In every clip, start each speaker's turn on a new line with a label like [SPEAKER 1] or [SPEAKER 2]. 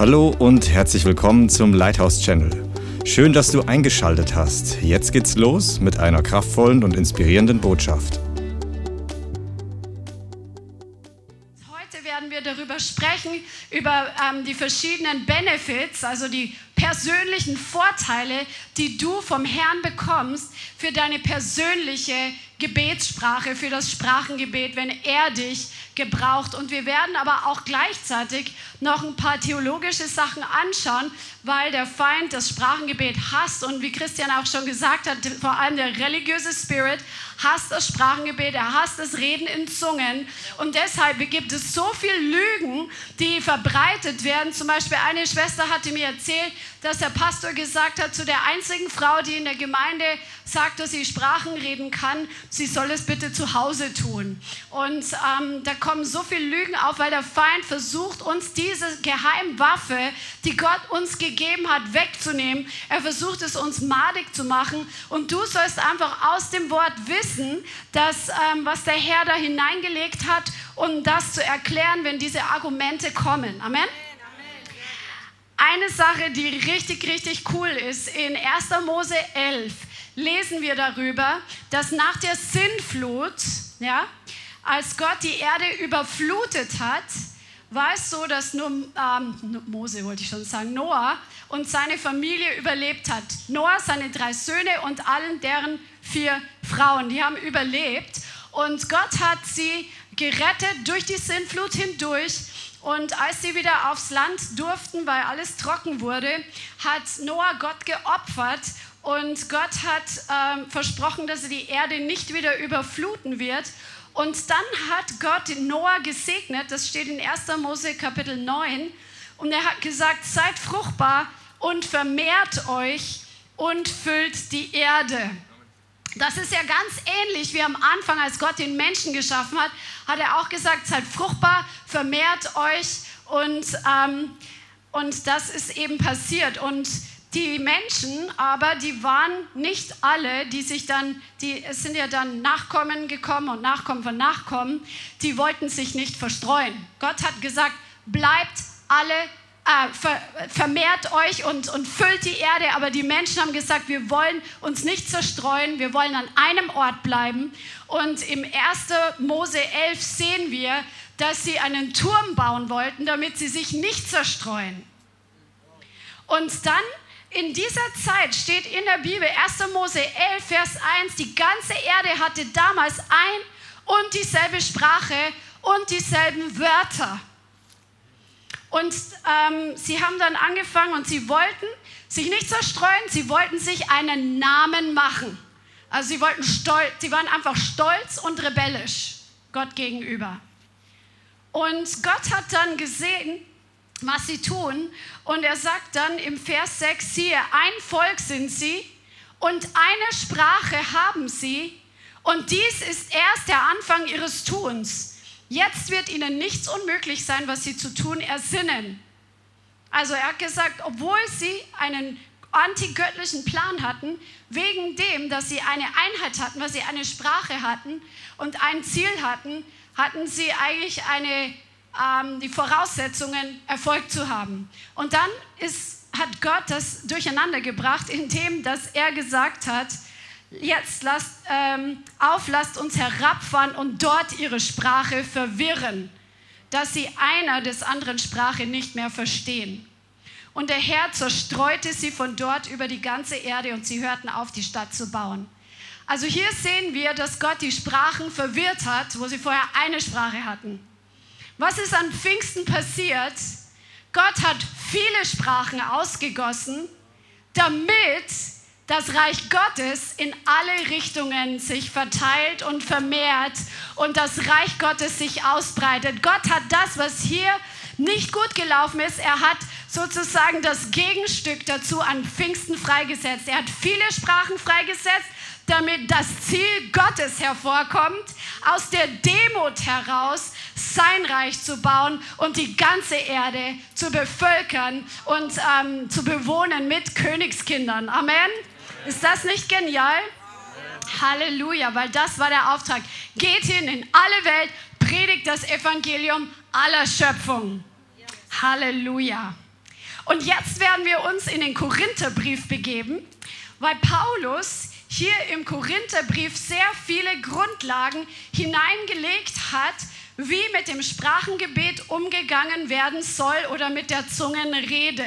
[SPEAKER 1] Hallo und herzlich willkommen zum Lighthouse Channel. Schön, dass du eingeschaltet hast. Jetzt geht's los mit einer kraftvollen und inspirierenden Botschaft.
[SPEAKER 2] Heute werden wir darüber sprechen, über ähm, die verschiedenen Benefits, also die persönlichen Vorteile, die du vom Herrn bekommst für deine persönliche Gebetssprache, für das Sprachengebet, wenn er dich gebraucht. Und wir werden aber auch gleichzeitig noch ein paar theologische Sachen anschauen, weil der Feind das Sprachengebet hasst. Und wie Christian auch schon gesagt hat, vor allem der religiöse Spirit hasst das Sprachengebet, er hasst das Reden in Zungen. Und deshalb gibt es so viele Lügen, die verbreitet werden. Zum Beispiel eine Schwester hatte mir erzählt, dass der Pastor gesagt hat zu der einzigen Frau, die in der Gemeinde sagt, dass sie Sprachen reden kann, sie soll es bitte zu Hause tun. Und ähm, da kommen so viele Lügen auf, weil der Feind versucht, uns diese Geheimwaffe, die Gott uns gegeben hat, wegzunehmen. Er versucht es uns madig zu machen. Und du sollst einfach aus dem Wort wissen, dass ähm, was der Herr da hineingelegt hat, um das zu erklären, wenn diese Argumente kommen. Amen. Eine Sache, die richtig, richtig cool ist, in 1. Mose 11 lesen wir darüber, dass nach der Sinnflut, ja, als Gott die Erde überflutet hat, war es so, dass nur ähm, Mose wollte ich schon sagen, Noah und seine Familie überlebt hat. Noah, seine drei Söhne und allen deren vier Frauen, die haben überlebt. Und Gott hat sie gerettet durch die Sinnflut hindurch und als sie wieder aufs Land durften, weil alles trocken wurde, hat Noah Gott geopfert und Gott hat ähm, versprochen, dass er die Erde nicht wieder überfluten wird. Und dann hat Gott Noah gesegnet, das steht in 1. Mose Kapitel 9, und er hat gesagt, seid fruchtbar und vermehrt euch und füllt die Erde. Das ist ja ganz ähnlich wie am Anfang, als Gott den Menschen geschaffen hat, hat er auch gesagt, seid fruchtbar, vermehrt euch und, ähm, und das ist eben passiert. Und die Menschen aber, die waren nicht alle, die sich dann, die, es sind ja dann Nachkommen gekommen und Nachkommen von Nachkommen, die wollten sich nicht verstreuen. Gott hat gesagt, bleibt alle äh, ver, vermehrt euch und, und füllt die Erde. Aber die Menschen haben gesagt, wir wollen uns nicht zerstreuen, wir wollen an einem Ort bleiben. Und im 1. Mose 11 sehen wir, dass sie einen Turm bauen wollten, damit sie sich nicht zerstreuen. Und dann in dieser Zeit steht in der Bibel 1. Mose 11, Vers 1, die ganze Erde hatte damals ein und dieselbe Sprache und dieselben Wörter. Und ähm, sie haben dann angefangen und sie wollten sich nicht zerstreuen, sie wollten sich einen Namen machen. Also sie wollten stolz, sie waren einfach stolz und rebellisch Gott gegenüber. Und Gott hat dann gesehen, was sie tun. Und er sagt dann im Vers 6, siehe, ein Volk sind sie und eine Sprache haben sie. Und dies ist erst der Anfang ihres Tuns. Jetzt wird ihnen nichts unmöglich sein, was sie zu tun ersinnen. Also er hat gesagt, obwohl sie einen antigöttlichen Plan hatten, wegen dem, dass sie eine Einheit hatten, weil sie eine Sprache hatten und ein Ziel hatten, hatten sie eigentlich eine, ähm, die Voraussetzungen, Erfolg zu haben. Und dann ist, hat Gott das durcheinander gebracht, indem dass er gesagt hat, jetzt lasst, ähm, auf, lasst uns herabfahren und dort ihre Sprache verwirren, dass sie einer des anderen Sprache nicht mehr verstehen. Und der Herr zerstreute sie von dort über die ganze Erde und sie hörten auf, die Stadt zu bauen. Also hier sehen wir, dass Gott die Sprachen verwirrt hat, wo sie vorher eine Sprache hatten. Was ist an Pfingsten passiert? Gott hat viele Sprachen ausgegossen, damit das Reich Gottes in alle Richtungen sich verteilt und vermehrt und das Reich Gottes sich ausbreitet. Gott hat das, was hier nicht gut gelaufen ist, er hat sozusagen das Gegenstück dazu an Pfingsten freigesetzt. Er hat viele Sprachen freigesetzt, damit das Ziel Gottes hervorkommt, aus der Demut heraus sein Reich zu bauen und die ganze Erde zu bevölkern und ähm, zu bewohnen mit Königskindern. Amen. Ist das nicht genial? Halleluja, weil das war der Auftrag. Geht hin in alle Welt, predigt das Evangelium aller Schöpfung. Halleluja. Und jetzt werden wir uns in den Korintherbrief begeben, weil Paulus hier im Korintherbrief sehr viele Grundlagen hineingelegt hat, wie mit dem Sprachengebet umgegangen werden soll oder mit der Zungenrede.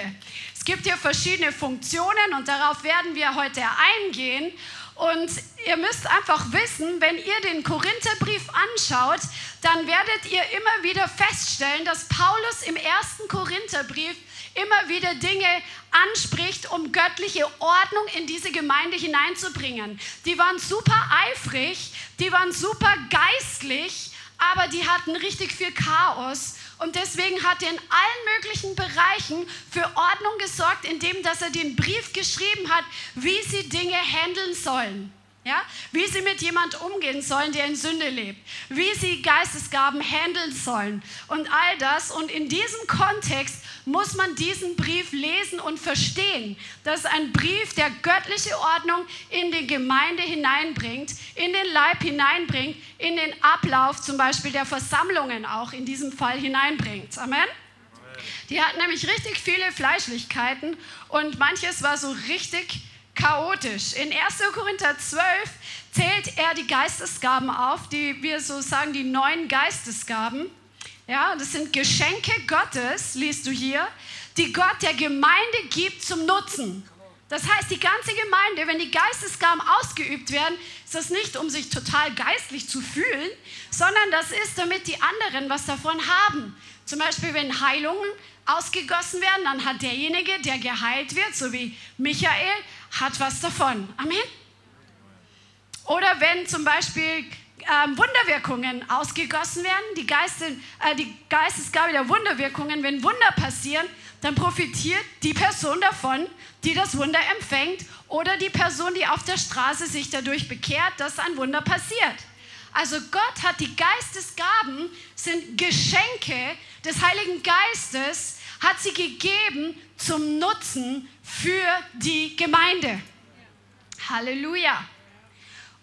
[SPEAKER 2] Es gibt hier verschiedene Funktionen und darauf werden wir heute eingehen. Und ihr müsst einfach wissen, wenn ihr den Korintherbrief anschaut, dann werdet ihr immer wieder feststellen, dass Paulus im ersten Korintherbrief immer wieder Dinge anspricht, um göttliche Ordnung in diese Gemeinde hineinzubringen. Die waren super eifrig, die waren super geistlich, aber die hatten richtig viel Chaos. Und deswegen hat er in allen möglichen Bereichen für Ordnung gesorgt, indem dass er den Brief geschrieben hat, wie sie Dinge handeln sollen. Ja? Wie sie mit jemand umgehen sollen, der in Sünde lebt. Wie sie Geistesgaben handeln sollen. Und all das. Und in diesem Kontext muss man diesen Brief lesen und verstehen. Das ist ein Brief, der göttliche Ordnung in die Gemeinde hineinbringt, in den Leib hineinbringt, in den Ablauf zum Beispiel der Versammlungen auch in diesem Fall hineinbringt. Amen. Die hatten nämlich richtig viele Fleischlichkeiten und manches war so richtig chaotisch. In 1. Korinther 12 zählt er die Geistesgaben auf, die wir so sagen, die neun Geistesgaben. Ja, das sind Geschenke Gottes, liest du hier, die Gott der Gemeinde gibt zum Nutzen. Das heißt, die ganze Gemeinde, wenn die Geistesgaben ausgeübt werden, ist das nicht, um sich total geistlich zu fühlen, sondern das ist, damit die anderen was davon haben. Zum Beispiel, wenn Heilungen ausgegossen werden, dann hat derjenige, der geheilt wird, so wie Michael, hat was davon. Amen. Oder wenn zum Beispiel ähm, Wunderwirkungen ausgegossen werden, die, Geiste, äh, die Geistesgabe der Wunderwirkungen, wenn Wunder passieren, dann profitiert die Person davon, die das Wunder empfängt oder die Person, die auf der Straße sich dadurch bekehrt, dass ein Wunder passiert. Also Gott hat die Geistesgaben, sind Geschenke des Heiligen Geistes, hat sie gegeben zum Nutzen für die Gemeinde. Halleluja.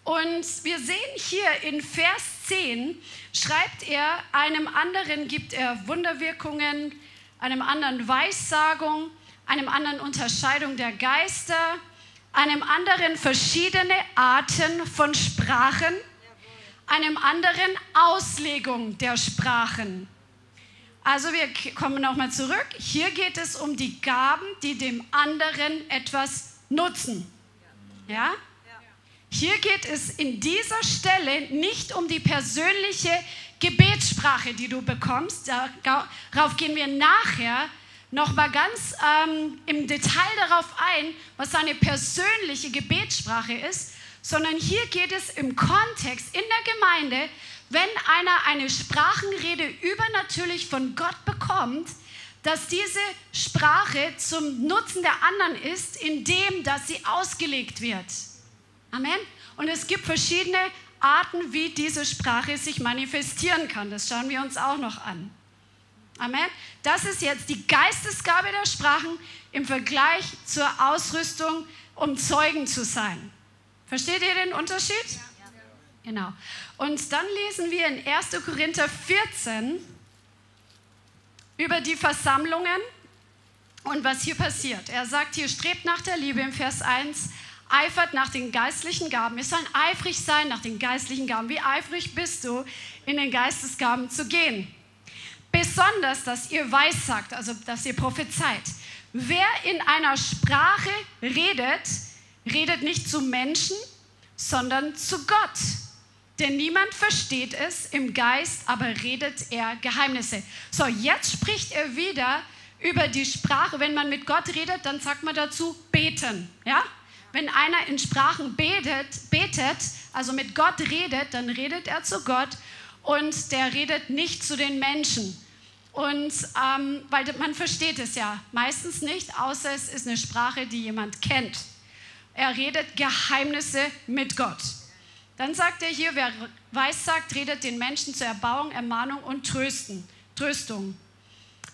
[SPEAKER 2] Und wir sehen hier in Vers 10, schreibt er, einem anderen gibt er Wunderwirkungen, einem anderen Weissagung, einem anderen Unterscheidung der Geister, einem anderen verschiedene Arten von Sprachen, einem anderen Auslegung der Sprachen. Also wir kommen nochmal zurück. Hier geht es um die Gaben, die dem anderen etwas nutzen. Ja? Hier geht es in dieser Stelle nicht um die persönliche Gebetssprache, die du bekommst. Darauf gehen wir nachher noch mal ganz ähm, im Detail darauf ein, was seine persönliche Gebetssprache ist, sondern hier geht es im Kontext in der Gemeinde, wenn einer eine Sprachenrede übernatürlich von Gott bekommt, dass diese Sprache zum Nutzen der anderen ist, indem dass sie ausgelegt wird. Amen. Und es gibt verschiedene Arten, wie diese Sprache sich manifestieren kann. Das schauen wir uns auch noch an. Amen. Das ist jetzt die Geistesgabe der Sprachen im Vergleich zur Ausrüstung, um Zeugen zu sein. Versteht ihr den Unterschied? Genau. Und dann lesen wir in 1. Korinther 14 über die Versammlungen und was hier passiert. Er sagt hier, strebt nach der Liebe im Vers 1, eifert nach den geistlichen Gaben. Wir sollen eifrig sein nach den geistlichen Gaben. Wie eifrig bist du, in den Geistesgaben zu gehen? Besonders, dass ihr weissagt, also dass ihr prophezeit. Wer in einer Sprache redet, redet nicht zu Menschen, sondern zu Gott. Denn niemand versteht es im Geist, aber redet er Geheimnisse. So, jetzt spricht er wieder über die Sprache. Wenn man mit Gott redet, dann sagt man dazu beten. Ja? Wenn einer in Sprachen betet, betet, also mit Gott redet, dann redet er zu Gott und der redet nicht zu den Menschen. Und ähm, weil man versteht es ja meistens nicht, außer es ist eine Sprache, die jemand kennt. Er redet Geheimnisse mit Gott. Dann sagt er hier, wer weiß sagt, redet den Menschen zur Erbauung, Ermahnung und Trösten, Tröstung.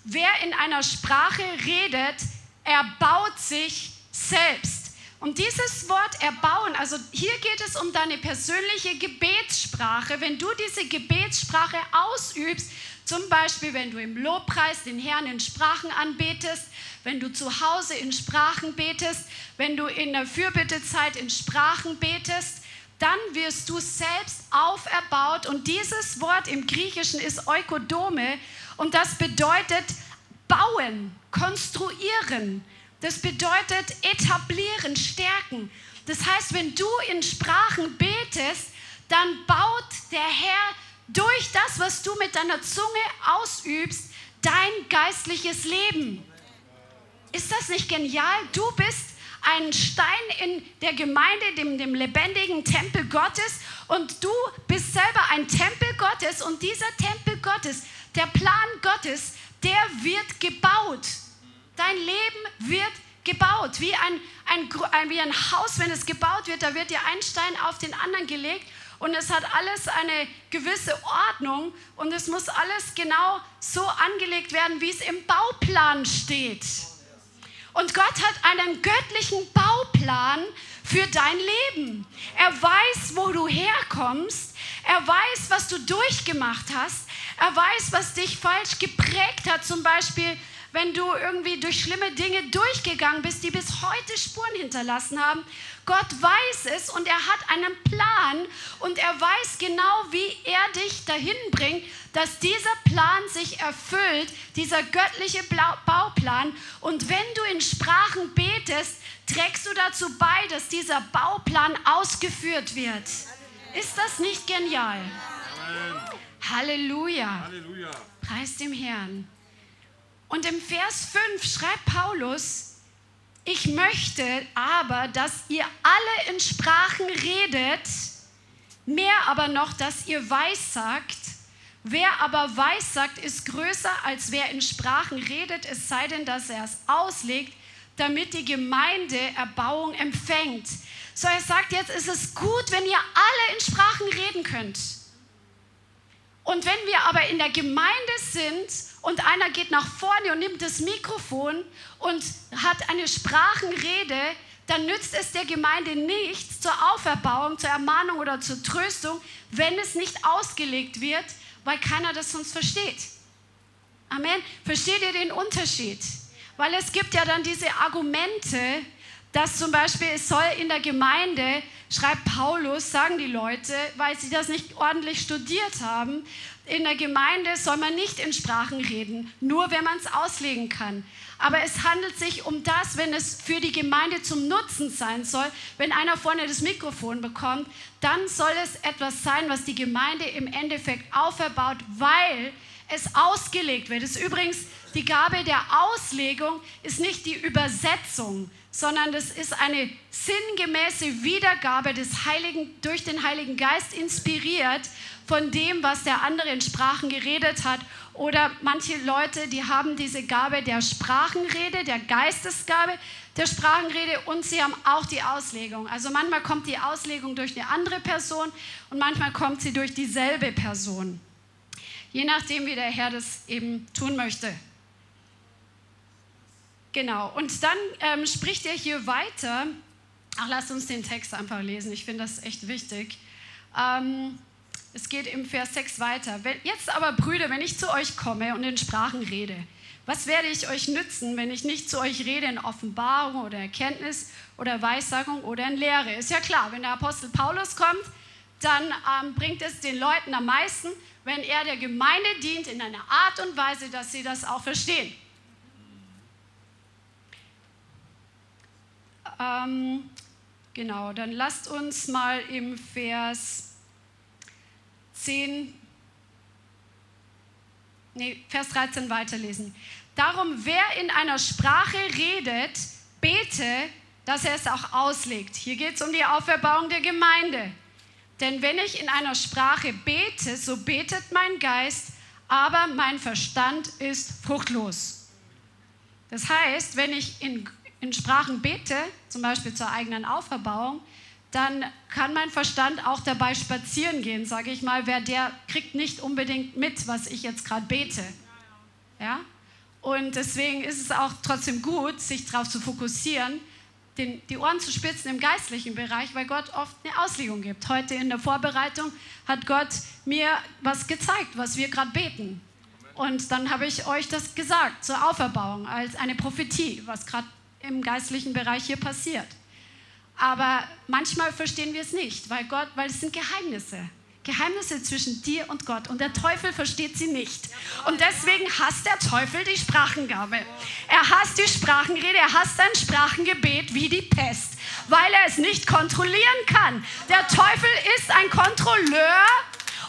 [SPEAKER 2] Wer in einer Sprache redet, erbaut sich selbst. Und dieses Wort erbauen, also hier geht es um deine persönliche Gebetssprache. Wenn du diese Gebetssprache ausübst, zum Beispiel wenn du im Lobpreis den Herrn in Sprachen anbetest, wenn du zu Hause in Sprachen betest, wenn du in der Fürbittezeit in Sprachen betest, dann wirst du selbst auferbaut. Und dieses Wort im Griechischen ist Eukodome und das bedeutet bauen, konstruieren. Das bedeutet etablieren, stärken. Das heißt, wenn du in Sprachen betest, dann baut der Herr durch das, was du mit deiner Zunge ausübst, dein geistliches Leben. Ist das nicht genial? Du bist ein Stein in der Gemeinde, dem, dem lebendigen Tempel Gottes und du bist selber ein Tempel Gottes und dieser Tempel Gottes, der Plan Gottes, der wird gebaut. Dein Leben wird gebaut, wie ein, ein, wie ein Haus, wenn es gebaut wird, da wird dir ein Stein auf den anderen gelegt und es hat alles eine gewisse Ordnung und es muss alles genau so angelegt werden, wie es im Bauplan steht. Und Gott hat einen göttlichen Bauplan für dein Leben. Er weiß, wo du herkommst. Er weiß, was du durchgemacht hast. Er weiß, was dich falsch geprägt hat. Zum Beispiel, wenn du irgendwie durch schlimme Dinge durchgegangen bist, die bis heute Spuren hinterlassen haben. Gott weiß es und er hat einen Plan und er weiß genau, wie er dich dahin bringt, dass dieser Plan sich erfüllt, dieser göttliche Bauplan. Und wenn du in Sprachen betest, trägst du dazu bei, dass dieser Bauplan ausgeführt wird. Ist das nicht genial? Halleluja. Halleluja. Preis dem Herrn. Und im Vers 5 schreibt Paulus, ich möchte aber, dass ihr alle in Sprachen redet, mehr aber noch, dass ihr weissagt. Wer aber weissagt, ist größer, als wer in Sprachen redet, es sei denn, dass er es auslegt, damit die Gemeinde Erbauung empfängt. So, er sagt jetzt, ist es gut, wenn ihr alle in Sprachen reden könnt. Und wenn wir aber in der Gemeinde sind und einer geht nach vorne und nimmt das Mikrofon und hat eine Sprachenrede, dann nützt es der Gemeinde nichts zur Auferbauung, zur Ermahnung oder zur Tröstung, wenn es nicht ausgelegt wird, weil keiner das sonst versteht. Amen. Versteht ihr den Unterschied? Weil es gibt ja dann diese Argumente, dass zum Beispiel es soll in der Gemeinde, schreibt Paulus, sagen die Leute, weil sie das nicht ordentlich studiert haben, in der Gemeinde soll man nicht in Sprachen reden, nur wenn man es auslegen kann. Aber es handelt sich um das, wenn es für die Gemeinde zum Nutzen sein soll, wenn einer vorne das Mikrofon bekommt, dann soll es etwas sein, was die Gemeinde im Endeffekt auferbaut, weil es ausgelegt wird. Es ist übrigens die Gabe der Auslegung ist nicht die Übersetzung, sondern das ist eine sinngemäße Wiedergabe des Heiligen, durch den Heiligen Geist inspiriert von dem, was der andere in Sprachen geredet hat. Oder manche Leute, die haben diese Gabe der Sprachenrede, der Geistesgabe der Sprachenrede und sie haben auch die Auslegung. Also manchmal kommt die Auslegung durch eine andere Person und manchmal kommt sie durch dieselbe Person. Je nachdem, wie der Herr das eben tun möchte. Genau, und dann ähm, spricht er hier weiter. Ach, lasst uns den Text einfach lesen, ich finde das echt wichtig. Ähm, es geht im Vers 6 weiter. Jetzt aber, Brüder, wenn ich zu euch komme und in Sprachen rede, was werde ich euch nützen, wenn ich nicht zu euch rede in Offenbarung oder Erkenntnis oder Weissagung oder in Lehre? Ist ja klar, wenn der Apostel Paulus kommt, dann ähm, bringt es den Leuten am meisten, wenn er der Gemeinde dient in einer Art und Weise, dass sie das auch verstehen. Ähm, genau, dann lasst uns mal im Vers 10, nee, Vers 13 weiterlesen. Darum, wer in einer Sprache redet, bete, dass er es auch auslegt. Hier geht es um die Auferbauung der Gemeinde. Denn wenn ich in einer Sprache bete, so betet mein Geist, aber mein Verstand ist fruchtlos. Das heißt, wenn ich in in Sprachen bete, zum Beispiel zur eigenen Auferbauung, dann kann mein Verstand auch dabei spazieren gehen, sage ich mal, wer der kriegt nicht unbedingt mit, was ich jetzt gerade bete. Ja? Und deswegen ist es auch trotzdem gut, sich darauf zu fokussieren, den, die Ohren zu spitzen im geistlichen Bereich, weil Gott oft eine Auslegung gibt. Heute in der Vorbereitung hat Gott mir was gezeigt, was wir gerade beten. Und dann habe ich euch das gesagt zur Auferbauung als eine Prophetie, was gerade im geistlichen Bereich hier passiert. Aber manchmal verstehen wir es nicht, weil Gott, weil es sind Geheimnisse. Geheimnisse zwischen dir und Gott. Und der Teufel versteht sie nicht. Und deswegen hasst der Teufel die Sprachengabe. Er hasst die Sprachenrede, er hasst ein Sprachengebet wie die Pest, weil er es nicht kontrollieren kann. Der Teufel ist ein Kontrolleur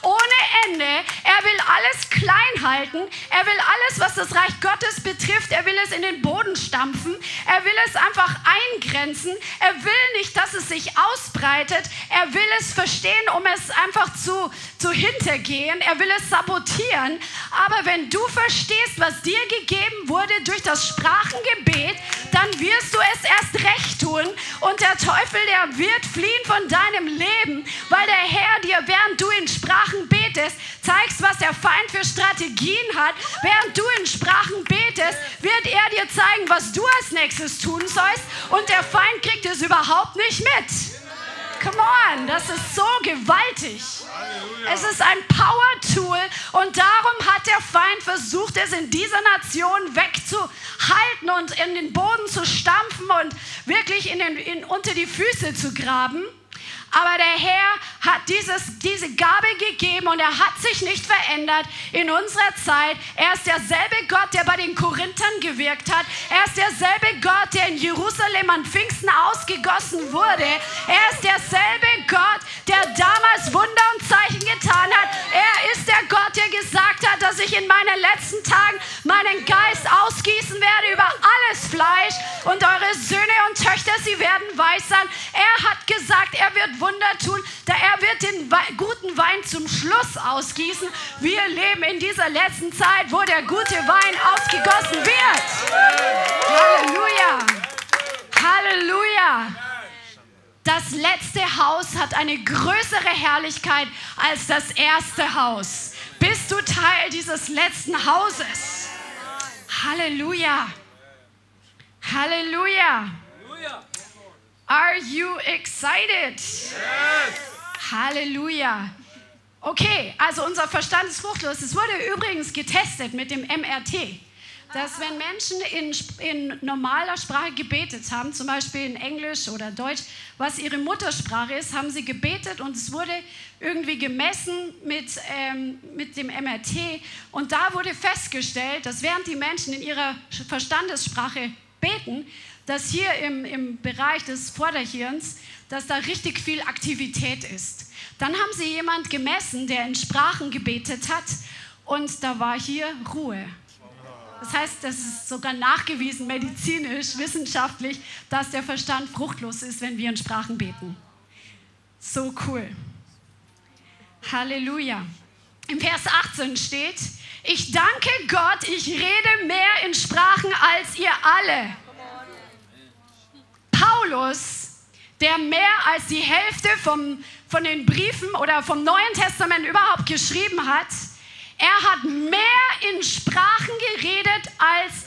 [SPEAKER 2] ohne Ende. Er will alles klein halten. Er will alles, was das Reich Gottes betrifft, er will es in den Boden stampfen. Er will es einfach eingrenzen. Er will nicht, dass es sich ausbreitet. Er will es verstehen, um es einfach zu, zu hintergehen. Er will es sabotieren. Aber wenn du verstehst, was dir gegeben wurde durch das Sprachengebet, dann wirst du es erst recht tun. Und der Teufel, der wird fliehen von deinem Leben, weil der Herr dir, während du in Sprachen betest, zeigst, was der Feind für Strategien hat. Während du in Sprachen betest, wird er dir zeigen, was du als nächstes tun sollst. Und der Feind kriegt es überhaupt nicht mit. Come on, das ist so gewaltig. Es ist ein Power-Tool und darum hat der Feind versucht, es in dieser Nation wegzuhalten und in den Boden zu stampfen und wirklich in den, in, unter die Füße zu graben. Aber der Herr hat dieses, diese Gabe gegeben und er hat sich nicht verändert in unserer Zeit. Er ist derselbe Gott, der bei den Korinthern gewirkt hat. Er ist derselbe Gott, der in Jerusalem an Pfingsten ausgegossen wurde. Er ist derselbe Gott, der damals Wunder und Zeichen getan hat. Er ist der Gott, der gesagt hat, dass ich in meinen letzten Tagen meinen Geist ausgießen werde über alles Fleisch und eure Söhne und Töchter, sie werden weiß sein. Er hat gesagt, er wird Wunder tun, da er wird den guten Wein zum Schluss ausgießen. Wir leben in dieser letzten Zeit, wo der gute Wein ausgegossen wird. Halleluja. Halleluja. Das letzte Haus hat eine größere Herrlichkeit als das erste Haus. Bist du Teil dieses letzten Hauses? Halleluja. Halleluja. Are you excited? Yes. Halleluja. Okay, also unser Verstand ist fruchtlos. Es wurde übrigens getestet mit dem MRT, dass wenn Menschen in, in normaler Sprache gebetet haben, zum Beispiel in Englisch oder Deutsch, was ihre Muttersprache ist, haben sie gebetet und es wurde irgendwie gemessen mit, ähm, mit dem MRT. Und da wurde festgestellt, dass während die Menschen in ihrer Verstandessprache beten, dass hier im, im Bereich des Vorderhirns, dass da richtig viel Aktivität ist. Dann haben sie jemand gemessen, der in Sprachen gebetet hat und da war hier Ruhe. Das heißt, das ist sogar nachgewiesen, medizinisch, wissenschaftlich, dass der Verstand fruchtlos ist, wenn wir in Sprachen beten. So cool. Halleluja. Im Vers 18 steht, ich danke Gott, ich rede mehr in Sprachen als ihr alle. Paulus, der mehr als die Hälfte vom, von den Briefen oder vom Neuen Testament überhaupt geschrieben hat, er hat mehr in Sprachen geredet als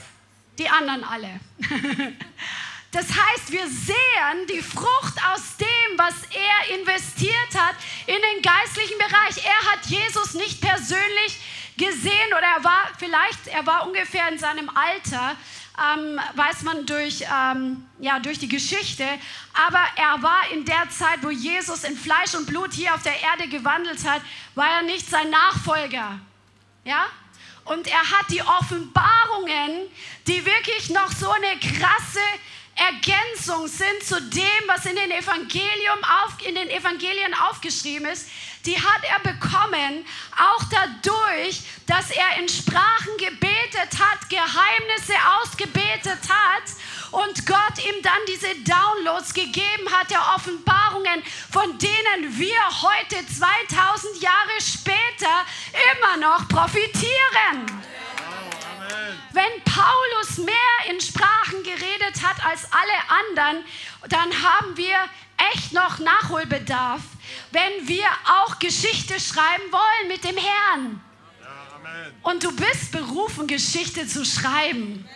[SPEAKER 2] die anderen alle. Das heißt, wir sehen die Frucht aus dem, was er investiert hat in den geistlichen Bereich. Er hat Jesus nicht persönlich gesehen oder er war vielleicht, er war ungefähr in seinem Alter, ähm, weiß man durch, ähm, ja, durch die Geschichte. Aber er war in der Zeit, wo Jesus in Fleisch und Blut hier auf der Erde gewandelt hat, war er nicht sein Nachfolger. Ja? Und er hat die Offenbarungen, die wirklich noch so eine krasse Ergänzung sind zu dem, was in den, Evangelium auf, in den Evangelien aufgeschrieben ist, die hat er bekommen, auch dadurch, dass er in Sprachen gebetet hat, Geheimnisse ausgebetet hat und Gott ihm dann diese Downloads gegeben hat, der Offenbarungen, von denen wir heute 2000 Jahre später immer noch profitieren. Wenn Paulus mehr in Sprachen geredet hat als alle anderen, dann haben wir echt noch Nachholbedarf, wenn wir auch Geschichte schreiben wollen mit dem Herrn. Und du bist berufen, Geschichte zu schreiben.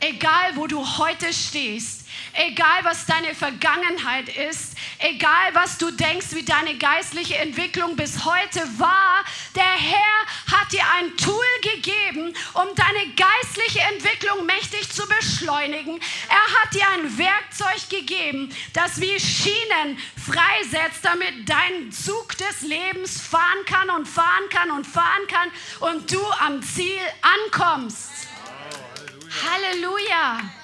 [SPEAKER 2] egal wo du heute stehst, egal was deine Vergangenheit ist, egal was du denkst, wie deine geistliche Entwicklung bis heute war, der Herr hat dir ein Tool gegeben, um deine geistliche Entwicklung mächtig zu beschleunigen. Er hat dir ein Werkzeug gegeben, das wie Schienen freisetzt, damit dein Zug des Lebens fahren kann und fahren kann und fahren kann und du am Ziel ankommst. Halleluja. Halleluja.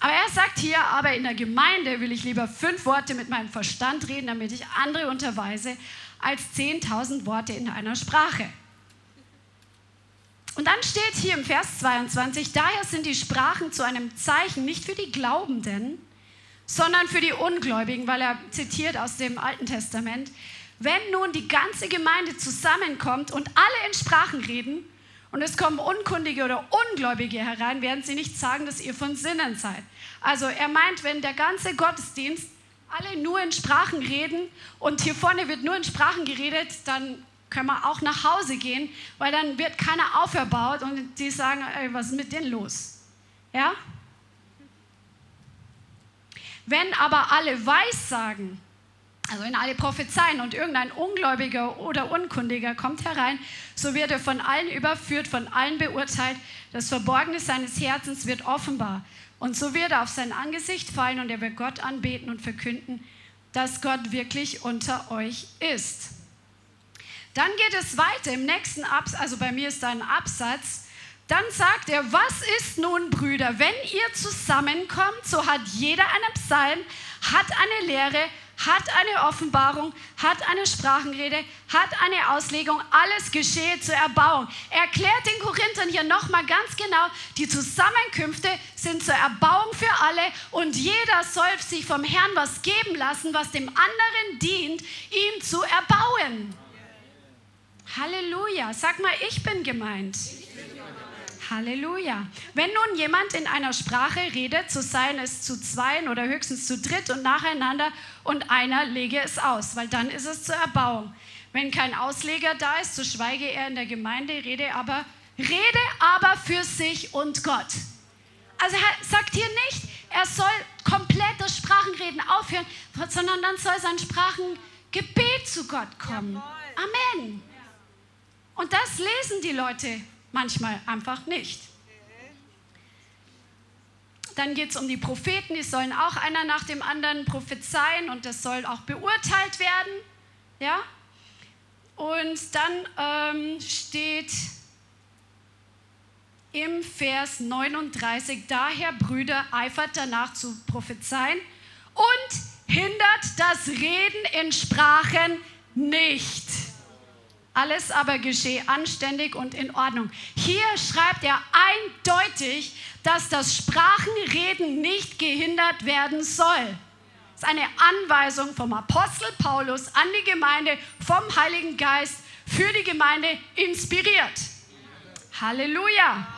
[SPEAKER 2] Aber er sagt hier, aber in der Gemeinde will ich lieber fünf Worte mit meinem Verstand reden, damit ich andere unterweise, als 10.000 Worte in einer Sprache. Und dann steht hier im Vers 22, daher sind die Sprachen zu einem Zeichen nicht für die Glaubenden, sondern für die Ungläubigen, weil er zitiert aus dem Alten Testament. Wenn nun die ganze Gemeinde zusammenkommt und alle in Sprachen reden, und es kommen Unkundige oder Ungläubige herein, werden sie nicht sagen, dass ihr von Sinnen seid. Also er meint, wenn der ganze Gottesdienst alle nur in Sprachen reden und hier vorne wird nur in Sprachen geredet, dann können wir auch nach Hause gehen, weil dann wird keiner auferbaut und die sagen, ey, was ist mit denen los? Ja? Wenn aber alle weiß sagen, also wenn alle prophezeien und irgendein Ungläubiger oder Unkundiger kommt herein, so wird er von allen überführt, von allen beurteilt. Das Verborgene seines Herzens wird offenbar. Und so wird er auf sein Angesicht fallen und er wird Gott anbeten und verkünden, dass Gott wirklich unter euch ist. Dann geht es weiter im nächsten Absatz, also bei mir ist da ein Absatz. Dann sagt er, was ist nun, Brüder, wenn ihr zusammenkommt, so hat jeder einen Psalm, hat eine Lehre, hat eine Offenbarung, hat eine Sprachenrede, hat eine Auslegung, alles geschehe zur Erbauung. Er erklärt den Korinthern hier nochmal ganz genau, die Zusammenkünfte sind zur Erbauung für alle und jeder soll sich vom Herrn was geben lassen, was dem anderen dient, ihn zu erbauen. Halleluja. Sag mal, ich bin gemeint. Halleluja. Wenn nun jemand in einer Sprache redet, so seien es zu zweien oder höchstens zu dritt und nacheinander und einer lege es aus, weil dann ist es zur Erbauung. Wenn kein Ausleger da ist, so schweige er in der Gemeinde, rede aber, rede aber für sich und Gott. Also er sagt hier nicht, er soll komplett das Sprachenreden aufhören, sondern dann soll sein Sprachengebet zu Gott kommen. Amen. Und das lesen die Leute manchmal einfach nicht. Dann geht es um die Propheten, die sollen auch einer nach dem anderen prophezeien und das soll auch beurteilt werden. Ja? Und dann ähm, steht im Vers 39, daher Brüder, eifert danach zu prophezeien und hindert das Reden in Sprachen nicht. Alles aber geschehe anständig und in Ordnung. Hier schreibt er eindeutig, dass das Sprachenreden nicht gehindert werden soll. Das ist eine Anweisung vom Apostel Paulus an die Gemeinde, vom Heiligen Geist, für die Gemeinde inspiriert. Halleluja.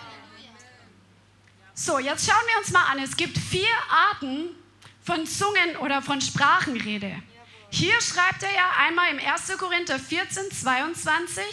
[SPEAKER 2] So, jetzt schauen wir uns mal an. Es gibt vier Arten von Zungen oder von Sprachenrede. Hier schreibt er ja einmal im 1. Korinther 14, 22,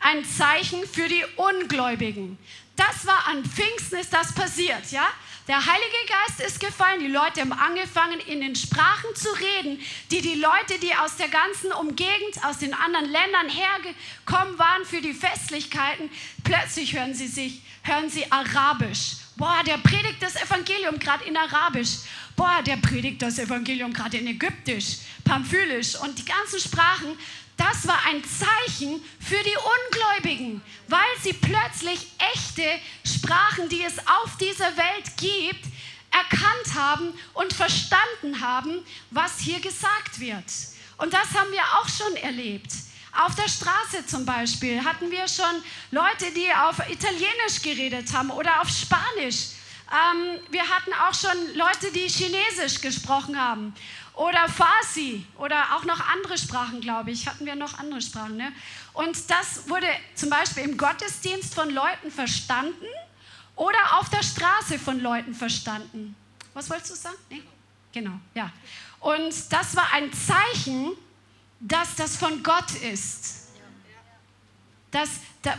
[SPEAKER 2] ein Zeichen für die Ungläubigen. Das war an Pfingsten ist das passiert, ja? Der Heilige Geist ist gefallen, die Leute haben angefangen, in den Sprachen zu reden, die die Leute, die aus der ganzen Umgegend, aus den anderen Ländern hergekommen waren für die Festlichkeiten, plötzlich hören sie sich, hören sie Arabisch. Boah, der predigt das Evangelium gerade in Arabisch boah, der predigt das Evangelium gerade in Ägyptisch, Pamphylisch und die ganzen Sprachen. Das war ein Zeichen für die Ungläubigen, weil sie plötzlich echte Sprachen, die es auf dieser Welt gibt, erkannt haben und verstanden haben, was hier gesagt wird. Und das haben wir auch schon erlebt. Auf der Straße zum Beispiel hatten wir schon Leute, die auf Italienisch geredet haben oder auf Spanisch. Ähm, wir hatten auch schon Leute, die Chinesisch gesprochen haben oder Farsi oder auch noch andere Sprachen, glaube ich. Hatten wir noch andere Sprachen. Ne? Und das wurde zum Beispiel im Gottesdienst von Leuten verstanden oder auf der Straße von Leuten verstanden. Was wolltest du sagen? Nee? Genau, ja. Und das war ein Zeichen, dass das von Gott ist. Dass,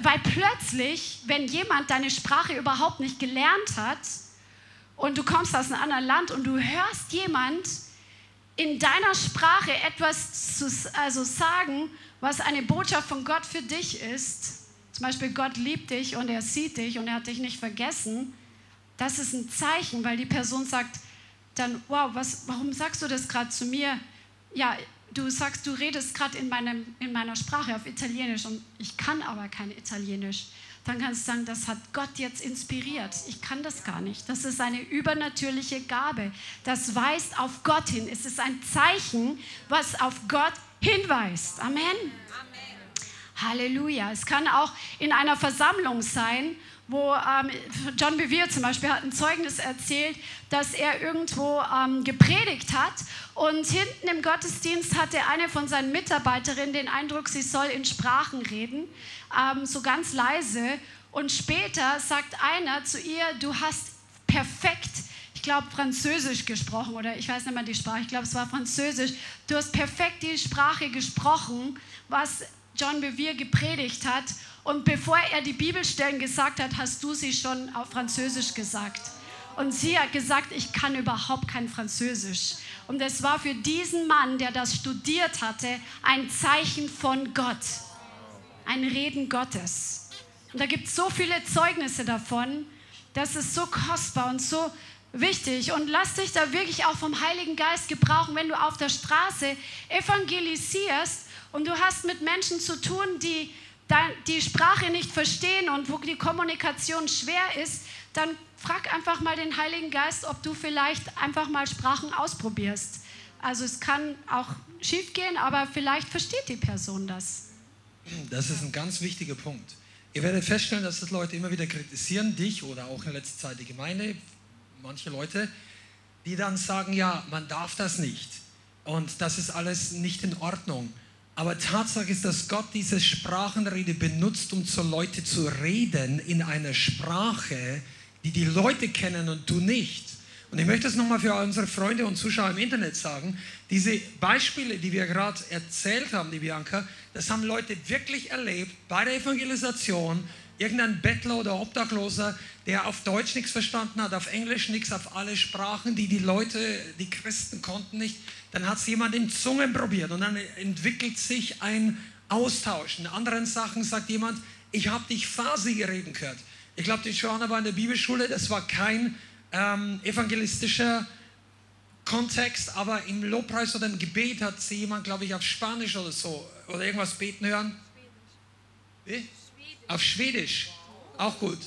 [SPEAKER 2] weil plötzlich, wenn jemand deine Sprache überhaupt nicht gelernt hat und du kommst aus einem anderen Land und du hörst jemand in deiner Sprache etwas zu also sagen, was eine Botschaft von Gott für dich ist, zum Beispiel Gott liebt dich und er sieht dich und er hat dich nicht vergessen, das ist ein Zeichen, weil die Person sagt dann, wow, was, warum sagst du das gerade zu mir? Ja, du sagst, du redest gerade in, in meiner Sprache auf Italienisch und ich kann aber kein Italienisch. Dann kannst du sagen, das hat Gott jetzt inspiriert. Ich kann das gar nicht. Das ist eine übernatürliche Gabe. Das weist auf Gott hin. Es ist ein Zeichen, was auf Gott hinweist. Amen. Halleluja. Es kann auch in einer Versammlung sein, wo ähm, John Bevere zum Beispiel hat ein Zeugnis erzählt, dass er irgendwo ähm, gepredigt hat und hinten im Gottesdienst hatte eine von seinen Mitarbeiterinnen den Eindruck, sie soll in Sprachen reden, ähm, so ganz leise. Und später sagt einer zu ihr, du hast perfekt ich glaube, Französisch gesprochen oder ich weiß nicht mehr die Sprache, ich glaube, es war Französisch. Du hast perfekt die Sprache gesprochen, was John Bevere gepredigt hat. Und bevor er die Bibelstellen gesagt hat, hast du sie schon auf Französisch gesagt. Und sie hat gesagt, ich kann überhaupt kein Französisch. Und es war für diesen Mann, der das studiert hatte, ein Zeichen von Gott. Ein Reden Gottes. Und da gibt es so viele Zeugnisse davon. Das ist so kostbar und so wichtig. Und lass dich da wirklich auch vom Heiligen Geist gebrauchen, wenn du auf der Straße evangelisierst und du hast mit Menschen zu tun, die die Sprache nicht verstehen und wo die Kommunikation schwer ist, dann frag einfach mal den Heiligen Geist, ob du vielleicht einfach mal Sprachen ausprobierst. Also es kann auch schief gehen, aber vielleicht versteht die Person das.
[SPEAKER 3] Das ist ein ganz wichtiger Punkt. Ihr werdet feststellen, dass das Leute immer wieder kritisieren, dich oder auch in letzter Zeit die Gemeinde, manche Leute, die dann sagen, ja, man darf das nicht und das ist alles nicht in Ordnung. Aber Tatsache ist, dass Gott diese Sprachenrede benutzt, um zu Leuten zu reden in einer Sprache, die die Leute kennen und du nicht. Und ich möchte es nochmal für unsere Freunde und Zuschauer im Internet sagen. Diese Beispiele, die wir gerade erzählt haben, die Bianca, das haben Leute wirklich erlebt bei der Evangelisation. Irgendein Bettler oder Obdachloser, der auf Deutsch nichts verstanden hat, auf Englisch nichts, auf alle Sprachen, die die Leute, die Christen konnten nicht dann hat es jemand in Zungen probiert und dann entwickelt sich ein Austausch. In anderen Sachen sagt jemand, ich habe dich Farsi reden gehört. Ich glaube, die Joanna war in der Bibelschule, das war kein ähm, evangelistischer Kontext, aber im Lobpreis oder im Gebet hat sie jemand, glaube ich, auf Spanisch oder so oder irgendwas beten hören. Wie? Auf Schwedisch. Auch gut.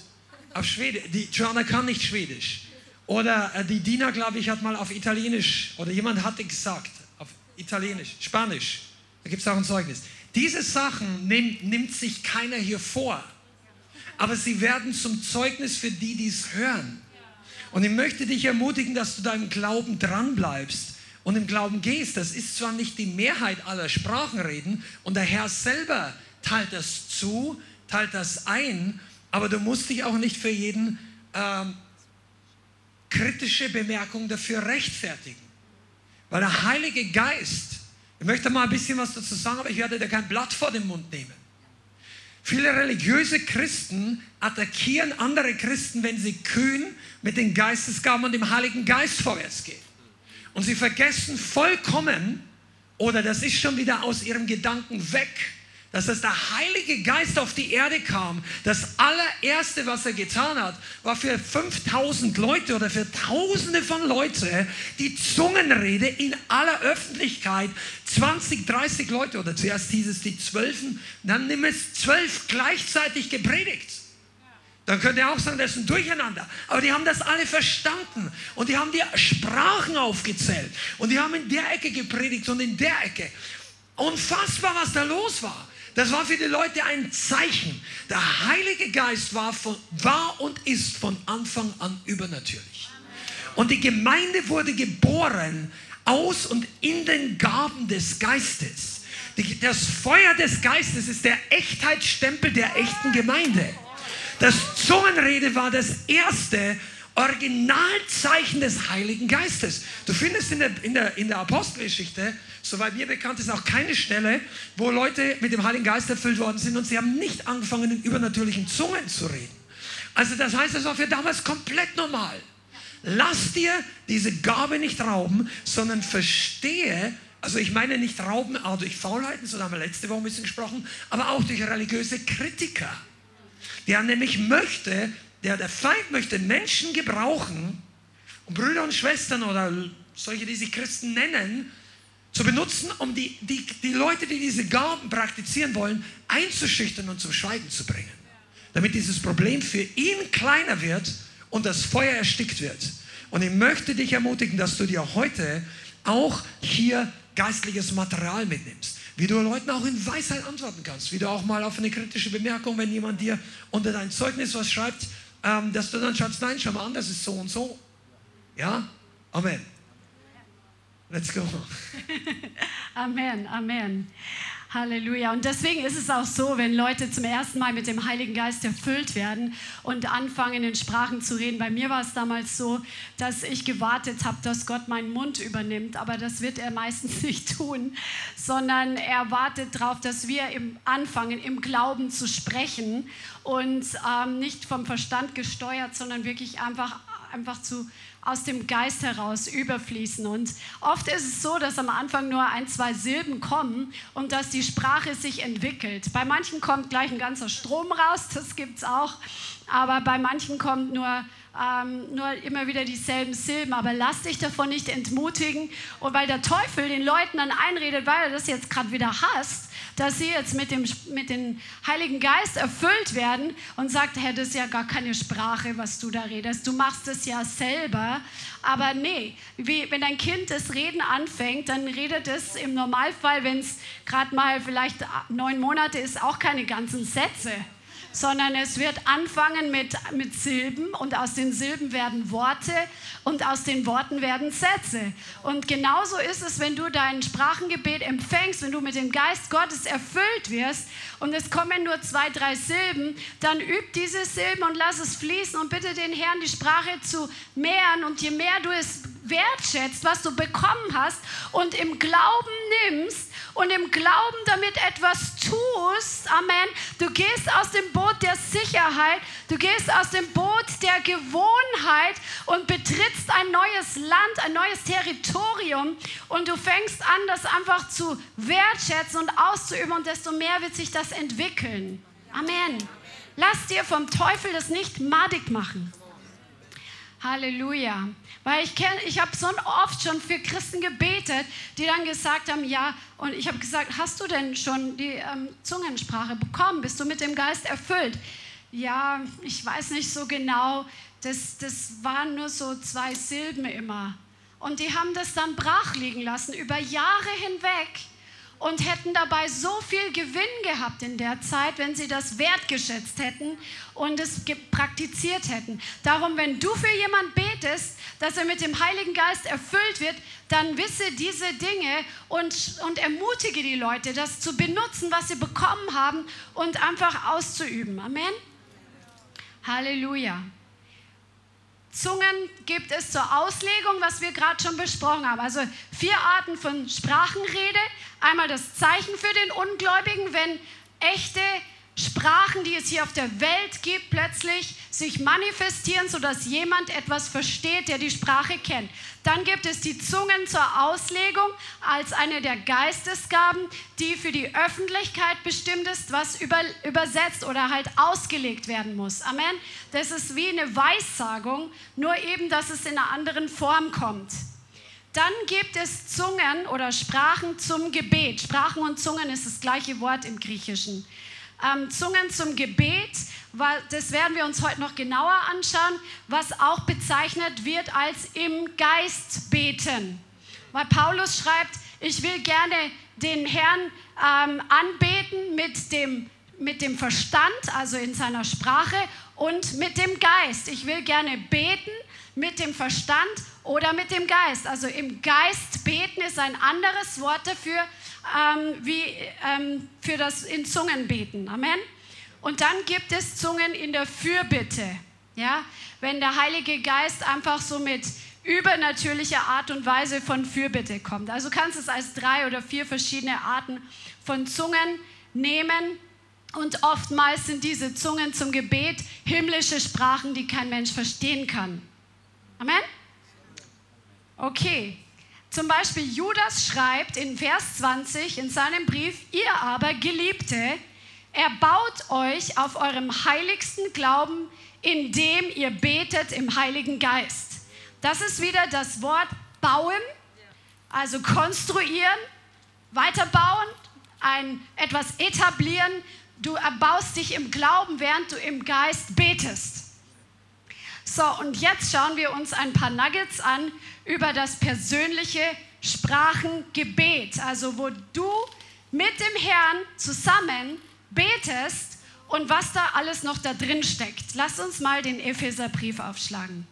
[SPEAKER 3] Auf Schwedisch. Die Joanna kann nicht Schwedisch. Oder äh, die Diener, glaube ich, hat mal auf Italienisch, oder jemand hatte gesagt, auf Italienisch, Spanisch, da gibt es auch ein Zeugnis. Diese Sachen nimmt, nimmt sich keiner hier vor, aber sie werden zum Zeugnis für die, die es hören. Und ich möchte dich ermutigen, dass du deinem Glauben dranbleibst und im Glauben gehst. Das ist zwar nicht die Mehrheit aller Sprachenreden und der Herr selber teilt das zu, teilt das ein, aber du musst dich auch nicht für jeden ähm, kritische Bemerkung dafür rechtfertigen. Weil der Heilige Geist, ich möchte mal ein bisschen was dazu sagen, aber ich werde da kein Blatt vor den Mund nehmen. Viele religiöse Christen attackieren andere Christen, wenn sie kühn mit den Geistesgaben und dem Heiligen Geist vorwärts gehen. Und sie vergessen vollkommen, oder das ist schon wieder aus ihrem Gedanken weg, dass das der Heilige Geist auf die Erde kam. Das allererste, was er getan hat, war für 5000 Leute oder für Tausende von Leuten die Zungenrede in aller Öffentlichkeit. 20, 30 Leute oder zuerst hieß es die Zwölfen, dann nimm es zwölf gleichzeitig gepredigt. Dann könnt ihr auch sagen, das ist ein Durcheinander. Aber die haben das alle verstanden. Und die haben die Sprachen aufgezählt. Und die haben in der Ecke gepredigt und in der Ecke. Unfassbar, was da los war. Das war für die Leute ein Zeichen. Der Heilige Geist war, von, war und ist von Anfang an übernatürlich. Und die Gemeinde wurde geboren aus und in den Gaben des Geistes. Das Feuer des Geistes ist der Echtheitsstempel der echten Gemeinde. Das Zungenrede war das erste Originalzeichen des Heiligen Geistes. Du findest in der, in der, in der Apostelgeschichte, soweit mir bekannt ist, auch keine Stelle, wo Leute mit dem Heiligen Geist erfüllt worden sind und sie haben nicht angefangen, in übernatürlichen Zungen zu reden. Also das heißt, das war für damals komplett normal. Lass dir diese Gabe nicht rauben, sondern verstehe, also ich meine nicht rauben auch durch Faulheiten, so haben wir letzte Woche ein bisschen gesprochen, aber auch durch religiöse Kritiker. Der nämlich möchte, der, der Feind möchte Menschen gebrauchen, um Brüder und Schwestern oder solche, die sich Christen nennen, zu benutzen, um die, die, die Leute, die diese Gaben praktizieren wollen, einzuschüchtern und zum Schweigen zu bringen. Damit dieses Problem für ihn kleiner wird und das Feuer erstickt wird. Und ich möchte dich ermutigen, dass du dir heute auch hier geistliches Material mitnimmst. Wie du Leuten auch in Weisheit antworten kannst. Wie du auch mal auf eine kritische Bemerkung, wenn jemand dir unter dein Zeugnis was schreibt, ähm, dass du dann schreibst, nein, schau mal an, das ist so und so. Ja? Amen. Let's go.
[SPEAKER 2] Amen, Amen. Halleluja. Und deswegen ist es auch so, wenn Leute zum ersten Mal mit dem Heiligen Geist erfüllt werden und anfangen in Sprachen zu reden. Bei mir war es damals so, dass ich gewartet habe, dass Gott meinen Mund übernimmt. Aber das wird er meistens nicht tun, sondern er wartet darauf, dass wir anfangen, im Glauben zu sprechen und ähm, nicht vom Verstand gesteuert, sondern wirklich einfach, einfach zu aus dem Geist heraus überfließen. Und oft ist es so, dass am Anfang nur ein, zwei Silben kommen und dass die Sprache sich entwickelt. Bei manchen kommt gleich ein ganzer Strom raus, das gibt es auch. Aber bei manchen kommt nur ähm, nur immer wieder dieselben Silben. Aber lass dich davon nicht entmutigen. Und weil der Teufel den Leuten dann einredet, weil er das jetzt gerade wieder hasst, dass sie jetzt mit dem mit dem Heiligen Geist erfüllt werden und sagt, hey, das ist ja gar keine Sprache, was du da redest. Du machst es ja selber. Aber nee, wie, wenn dein Kind das Reden anfängt, dann redet es im Normalfall, wenn es gerade mal vielleicht neun Monate ist, auch keine ganzen Sätze sondern es wird anfangen mit, mit Silben und aus den Silben werden Worte und aus den Worten werden Sätze. Und genauso ist es, wenn du dein Sprachengebet empfängst, wenn du mit dem Geist Gottes erfüllt wirst und es kommen nur zwei, drei Silben, dann üb diese Silben und lass es fließen und bitte den Herrn die Sprache zu mehren und je mehr du es wertschätzt, was du bekommen hast und im Glauben nimmst und im Glauben damit etwas tust, Amen, du gehst aus dem Boot der Sicherheit, du gehst aus dem Boot der Gewohnheit und betrittst ein neues Land, ein neues Territorium und du fängst an, das einfach zu wertschätzen und auszuüben und desto mehr wird sich das entwickeln. Amen. Lass dir vom Teufel das nicht madig machen. Halleluja. Weil ich, ich habe so oft schon für Christen gebetet, die dann gesagt haben, ja, und ich habe gesagt, hast du denn schon die ähm, Zungensprache bekommen? Bist du mit dem Geist erfüllt? Ja, ich weiß nicht so genau. Das, das waren nur so zwei Silben immer. Und die haben das dann brach liegen lassen über Jahre hinweg und hätten dabei so viel Gewinn gehabt in der Zeit, wenn sie das wertgeschätzt hätten und es praktiziert hätten. Darum, wenn du für jemanden betest, dass er mit dem Heiligen Geist erfüllt wird, dann wisse diese Dinge und, und ermutige die Leute, das zu benutzen, was sie bekommen haben und einfach auszuüben. Amen. Halleluja. Zungen gibt es zur Auslegung, was wir gerade schon besprochen haben. Also vier Arten von Sprachenrede. Einmal das Zeichen für den Ungläubigen, wenn echte Sprachen, die es hier auf der Welt gibt, plötzlich sich manifestieren, sodass jemand etwas versteht, der die Sprache kennt. Dann gibt es die Zungen zur Auslegung als eine der Geistesgaben, die für die Öffentlichkeit bestimmt ist, was über, übersetzt oder halt ausgelegt werden muss. Amen. Das ist wie eine Weissagung, nur eben, dass es in einer anderen Form kommt. Dann gibt es Zungen oder Sprachen zum Gebet. Sprachen und Zungen ist das gleiche Wort im Griechischen ähm, Zungen zum Gebet. Das werden wir uns heute noch genauer anschauen, was auch bezeichnet wird als im Geist beten. Weil Paulus schreibt, ich will gerne den Herrn ähm, anbeten mit dem, mit dem Verstand, also in seiner Sprache, und mit dem Geist. Ich will gerne beten mit dem Verstand oder mit dem Geist. Also im Geist beten ist ein anderes Wort dafür, ähm, wie ähm, für das in Zungen beten. Amen. Und dann gibt es Zungen in der Fürbitte. Ja, wenn der Heilige Geist einfach so mit übernatürlicher Art und Weise von Fürbitte kommt. Also kannst du es als drei oder vier verschiedene Arten von Zungen nehmen. Und oftmals sind diese Zungen zum Gebet himmlische Sprachen, die kein Mensch verstehen kann. Amen? Okay. Zum Beispiel Judas schreibt in Vers 20 in seinem Brief, ihr aber, Geliebte, erbaut euch auf eurem heiligsten Glauben, indem ihr betet im Heiligen Geist. Das ist wieder das Wort bauen, also konstruieren, weiterbauen, ein, etwas etablieren. Du erbaust dich im Glauben, während du im Geist betest. So, und jetzt schauen wir uns ein paar Nuggets an über das persönliche Sprachengebet, also wo du mit dem Herrn zusammen betest und was da alles noch da drin steckt. Lass uns mal den Epheserbrief aufschlagen.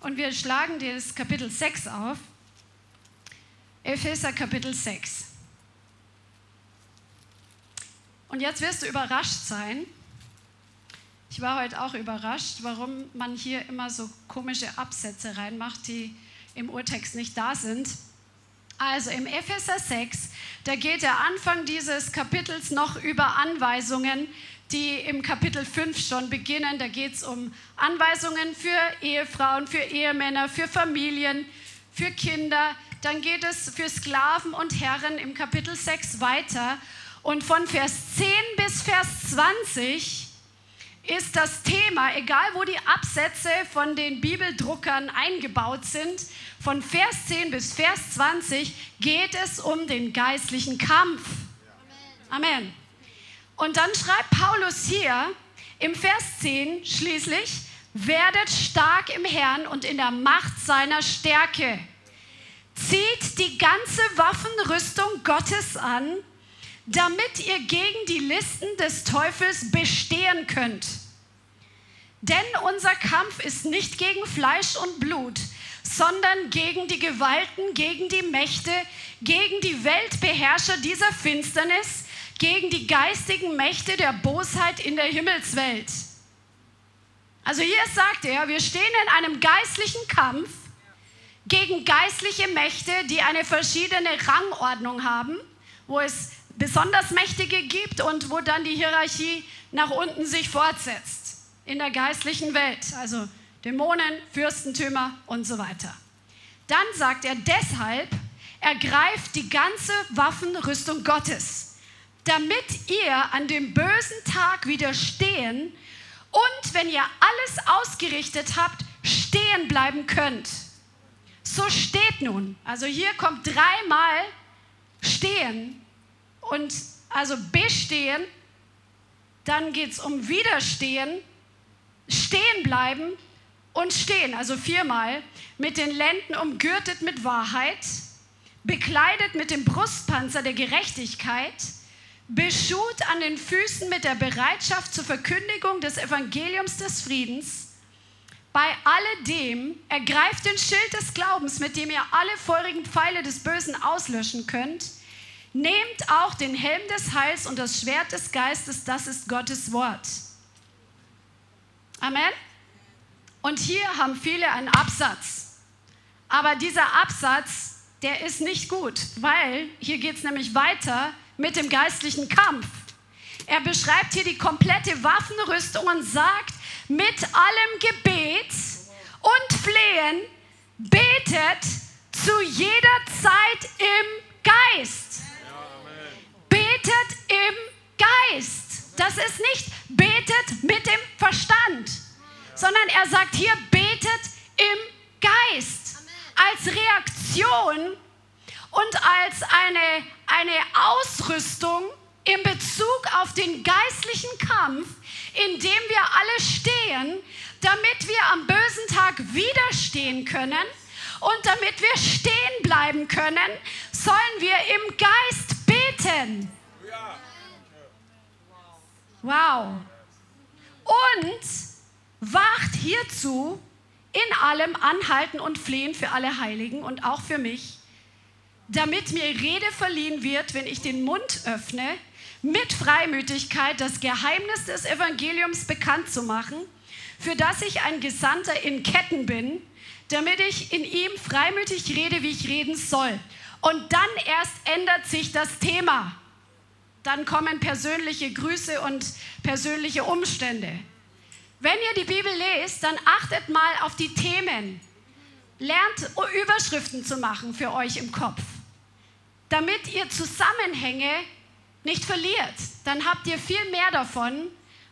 [SPEAKER 2] Und wir schlagen das Kapitel 6 auf. Epheser Kapitel 6. Und jetzt wirst du überrascht sein. Ich war heute auch überrascht, warum man hier immer so komische Absätze reinmacht, die im Urtext nicht da sind. Also im Epheser 6, da geht der Anfang dieses Kapitels noch über Anweisungen, die im Kapitel 5 schon beginnen. Da geht es um Anweisungen für Ehefrauen, für Ehemänner, für Familien, für Kinder. Dann geht es für Sklaven und Herren im Kapitel 6 weiter. Und von Vers 10 bis Vers 20 ist das Thema, egal wo die Absätze von den Bibeldruckern eingebaut sind, von Vers 10 bis Vers 20 geht es um den geistlichen Kampf. Amen. Und dann schreibt Paulus hier im Vers 10 schließlich, werdet stark im Herrn und in der Macht seiner Stärke. Zieht die ganze Waffenrüstung Gottes an, damit ihr gegen die Listen des Teufels bestehen könnt. Denn unser Kampf ist nicht gegen Fleisch und Blut, sondern gegen die Gewalten, gegen die Mächte, gegen die Weltbeherrscher dieser Finsternis, gegen die geistigen Mächte der Bosheit in der Himmelswelt. Also hier sagt er, wir stehen in einem geistlichen Kampf gegen geistliche Mächte, die eine verschiedene Rangordnung haben, wo es besonders Mächtige gibt und wo dann die Hierarchie nach unten sich fortsetzt in der geistlichen Welt, also Dämonen, Fürstentümer und so weiter. Dann sagt er deshalb, ergreift die ganze Waffenrüstung Gottes damit ihr an dem bösen Tag widerstehen und wenn ihr alles ausgerichtet habt, stehen bleiben könnt. So steht nun. Also hier kommt dreimal stehen und also bestehen, dann geht es um widerstehen, stehen bleiben und stehen, also viermal, mit den Lenden umgürtet mit Wahrheit, bekleidet mit dem Brustpanzer der Gerechtigkeit, beschut an den Füßen mit der Bereitschaft zur Verkündigung des Evangeliums des Friedens. Bei alledem ergreift den Schild des Glaubens, mit dem ihr alle feurigen Pfeile des Bösen auslöschen könnt. Nehmt auch den Helm des Heils und das Schwert des Geistes, das ist Gottes Wort. Amen. Und hier haben viele einen Absatz. Aber dieser Absatz, der ist nicht gut, weil hier geht es nämlich weiter mit dem geistlichen Kampf. Er beschreibt hier die komplette Waffenrüstung und sagt, mit allem Gebet und Flehen betet zu jeder Zeit im Geist. Im Geist. Das ist nicht betet mit dem Verstand, sondern er sagt hier, betet im Geist. Als Reaktion und als eine, eine Ausrüstung in Bezug auf den geistlichen Kampf, in dem wir alle stehen, damit wir am bösen Tag widerstehen können und damit wir stehen bleiben können, sollen wir im Geist beten. Wow. Und wacht hierzu in allem Anhalten und Flehen für alle Heiligen und auch für mich damit mir Rede verliehen wird, wenn ich den Mund öffne, mit Freimütigkeit das Geheimnis des Evangeliums bekannt zu machen, für das ich ein Gesandter in Ketten bin, damit ich in ihm freimütig rede, wie ich reden soll. Und dann erst ändert sich das Thema. Dann kommen persönliche Grüße und persönliche Umstände. Wenn ihr die Bibel lest, dann achtet mal auf die Themen. Lernt Überschriften zu machen für euch im Kopf, damit ihr Zusammenhänge nicht verliert. Dann habt ihr viel mehr davon,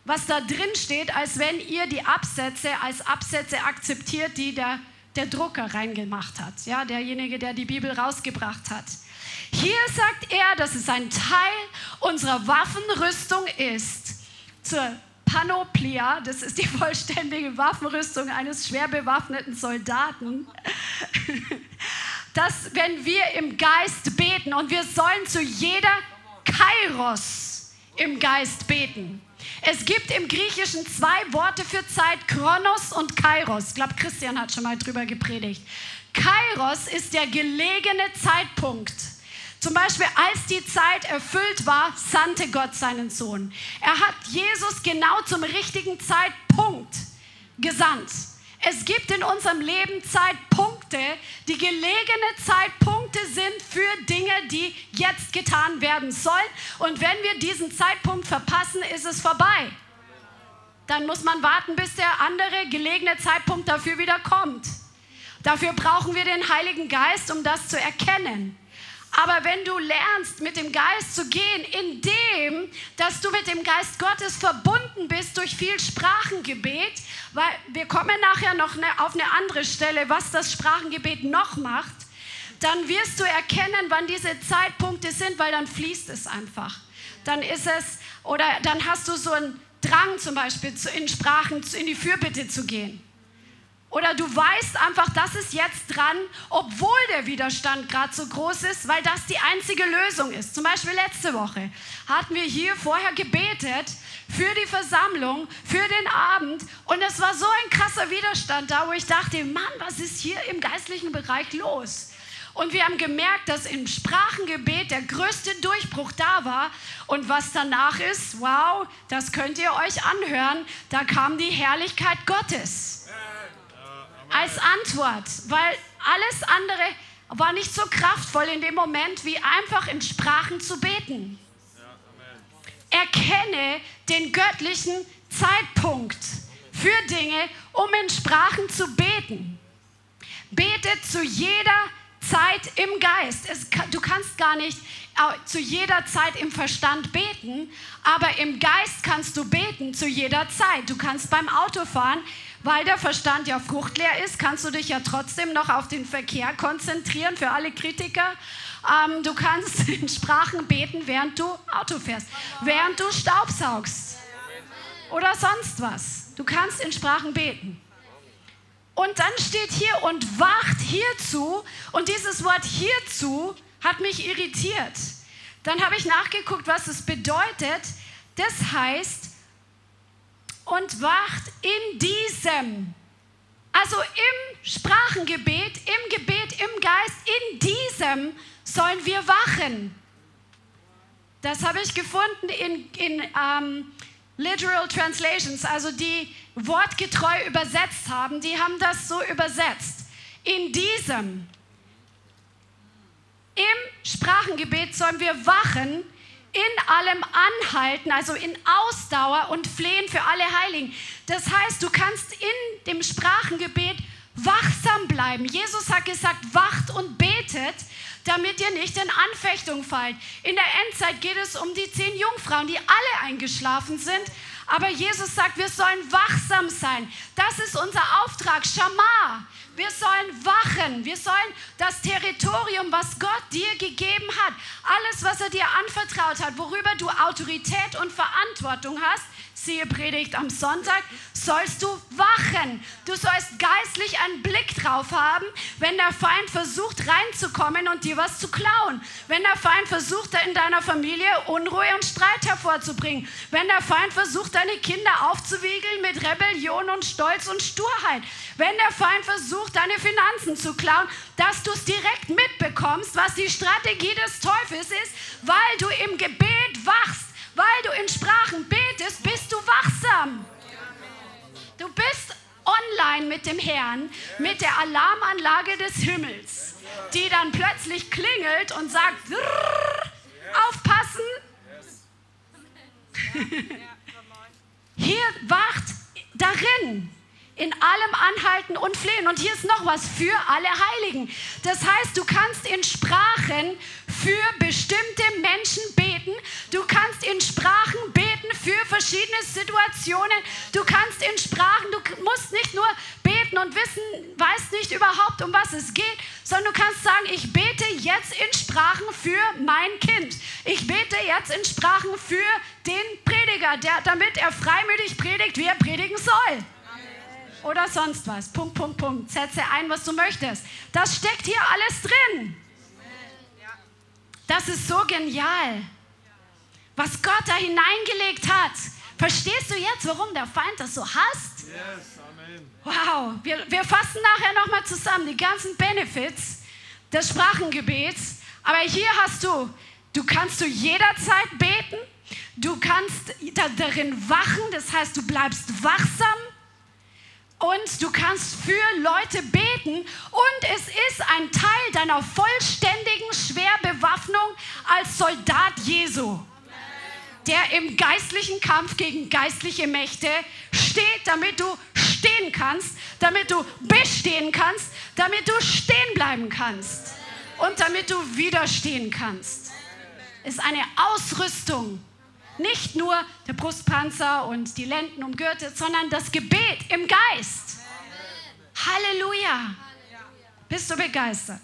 [SPEAKER 2] was da drin steht, als wenn ihr die Absätze als Absätze akzeptiert, die der, der Drucker reingemacht hat, ja, derjenige, der die Bibel rausgebracht hat. Hier sagt er, dass es ein Teil unserer Waffenrüstung ist zur Panoplia, das ist die vollständige Waffenrüstung eines schwer bewaffneten Soldaten, dass wenn wir im Geist beten und wir sollen zu jeder Kairos im Geist beten. Es gibt im Griechischen zwei Worte für Zeit, Kronos und Kairos. Ich glaube, Christian hat schon mal drüber gepredigt. Kairos ist der gelegene Zeitpunkt. Zum Beispiel, als die Zeit erfüllt war, sandte Gott seinen Sohn. Er hat Jesus genau zum richtigen Zeitpunkt gesandt. Es gibt in unserem Leben Zeitpunkte, die gelegene Zeitpunkte sind für Dinge, die jetzt getan werden sollen. Und wenn wir diesen Zeitpunkt verpassen, ist es vorbei. Dann muss man warten, bis der andere gelegene Zeitpunkt dafür wieder kommt. Dafür brauchen wir den Heiligen Geist, um das zu erkennen. Aber wenn du lernst, mit dem Geist zu gehen, indem, dass du mit dem Geist Gottes verbunden bist durch viel Sprachengebet, weil wir kommen nachher noch ne, auf eine andere Stelle, was das Sprachengebet noch macht, dann wirst du erkennen, wann diese Zeitpunkte sind, weil dann fließt es einfach. Dann ist es, oder dann hast du so einen Drang zum Beispiel in Sprachen, in die Fürbitte zu gehen. Oder du weißt einfach, das ist jetzt dran, obwohl der Widerstand gerade so groß ist, weil das die einzige Lösung ist. Zum Beispiel letzte Woche hatten wir hier vorher gebetet für die Versammlung, für den Abend und es war so ein krasser Widerstand da, wo ich dachte, Mann, was ist hier im geistlichen Bereich los? Und wir haben gemerkt, dass im Sprachengebet der größte Durchbruch da war. Und was danach ist, wow, das könnt ihr euch anhören, da kam die Herrlichkeit Gottes als Antwort, weil alles andere war nicht so kraftvoll in dem Moment, wie einfach in Sprachen zu beten. Erkenne den göttlichen Zeitpunkt für Dinge, um in Sprachen zu beten. Bete zu jeder Zeit im Geist. Es, du kannst gar nicht zu jeder Zeit im Verstand beten, aber im Geist kannst du beten zu jeder Zeit. Du kannst beim Autofahren weil der Verstand ja fruchtleer ist, kannst du dich ja trotzdem noch auf den Verkehr konzentrieren für alle Kritiker. Ähm, du kannst in Sprachen beten, während du Auto fährst, während du Staubsaugst oder sonst was. Du kannst in Sprachen beten. Und dann steht hier und wacht hierzu. Und dieses Wort hierzu hat mich irritiert. Dann habe ich nachgeguckt, was es bedeutet. Das heißt, und wacht in diesem. Also im Sprachengebet, im Gebet, im Geist, in diesem sollen wir wachen. Das habe ich gefunden in, in ähm, Literal Translations, also die wortgetreu übersetzt haben, die haben das so übersetzt. In diesem, im Sprachengebet sollen wir wachen in allem anhalten, also in Ausdauer und flehen für alle Heiligen. Das heißt, du kannst in dem Sprachengebet wachsam bleiben. Jesus hat gesagt, wacht und betet, damit ihr nicht in Anfechtung fallt. In der Endzeit geht es um die zehn Jungfrauen, die alle eingeschlafen sind. Aber Jesus sagt, wir sollen wachsam sein. Das ist unser Auftrag. Schamar. Wir sollen wachen. Wir sollen das Territorium, was Gott dir gegeben hat, alles, was er dir anvertraut hat, worüber du Autorität und Verantwortung hast, siehe Predigt am Sonntag, sollst du wachen. Du sollst geistlich einen Blick drauf haben, wenn der Feind versucht reinzukommen und dir was zu klauen. Wenn der Feind versucht, in deiner Familie Unruhe und Streit hervorzubringen. Wenn der Feind versucht, deine Kinder aufzuwiegeln mit Rebellion und Stolz und Sturheit. Wenn der Feind versucht, deine Finanzen zu klauen, dass du es direkt mitbekommst, was die Strategie des Teufels ist, weil du im Gebet wachst, weil du in Sprachen betest, bist du wachsam. Du bist online mit dem Herrn, mit der Alarmanlage des Himmels, die dann plötzlich klingelt und sagt, aufpassen. Hier wacht darin in allem anhalten und flehen. Und hier ist noch was für alle Heiligen. Das heißt, du kannst in Sprachen für bestimmte Menschen. Du kannst in Sprachen beten für verschiedene Situationen. Du kannst in Sprachen, du musst nicht nur beten und wissen, weißt nicht überhaupt, um was es geht, sondern du kannst sagen, ich bete jetzt in Sprachen für mein Kind. Ich bete jetzt in Sprachen für den Prediger, der, damit er freimütig predigt, wie er predigen soll oder sonst was. Punkt, Punkt, Punkt. Setze ein, was du möchtest. Das steckt hier alles drin. Das ist so genial, was Gott da hineingelegt hat. Verstehst du jetzt, warum der Feind das so hasst? Wow, wir, wir fassen nachher nochmal zusammen die ganzen Benefits des Sprachengebets. Aber hier hast du, du kannst du jederzeit beten, du kannst darin wachen, das heißt, du bleibst wachsam. Und du kannst für Leute beten. Und es ist ein Teil deiner vollständigen Schwerbewaffnung als Soldat Jesu, der im geistlichen Kampf gegen geistliche Mächte steht, damit du stehen kannst, damit du bestehen kannst, damit du stehen bleiben kannst und damit du widerstehen kannst. Ist eine Ausrüstung nicht nur der Brustpanzer und die Lenden umgürtet, sondern das Gebet im Geist. Halleluja. Bist du begeistert?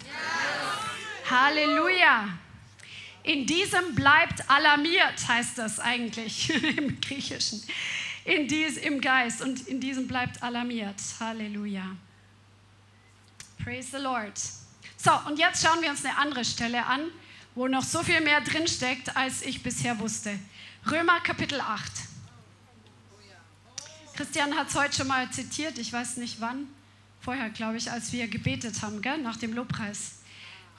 [SPEAKER 2] Halleluja. In diesem bleibt alarmiert, heißt das eigentlich im Griechischen. In dies, Im Geist und in diesem bleibt alarmiert. Halleluja. Praise the Lord. So, und jetzt schauen wir uns eine andere Stelle an, wo noch so viel mehr drinsteckt, als ich bisher wusste. Römer Kapitel 8. Christian hat es heute schon mal zitiert, ich weiß nicht wann, vorher glaube ich, als wir gebetet haben, gell? nach dem Lobpreis.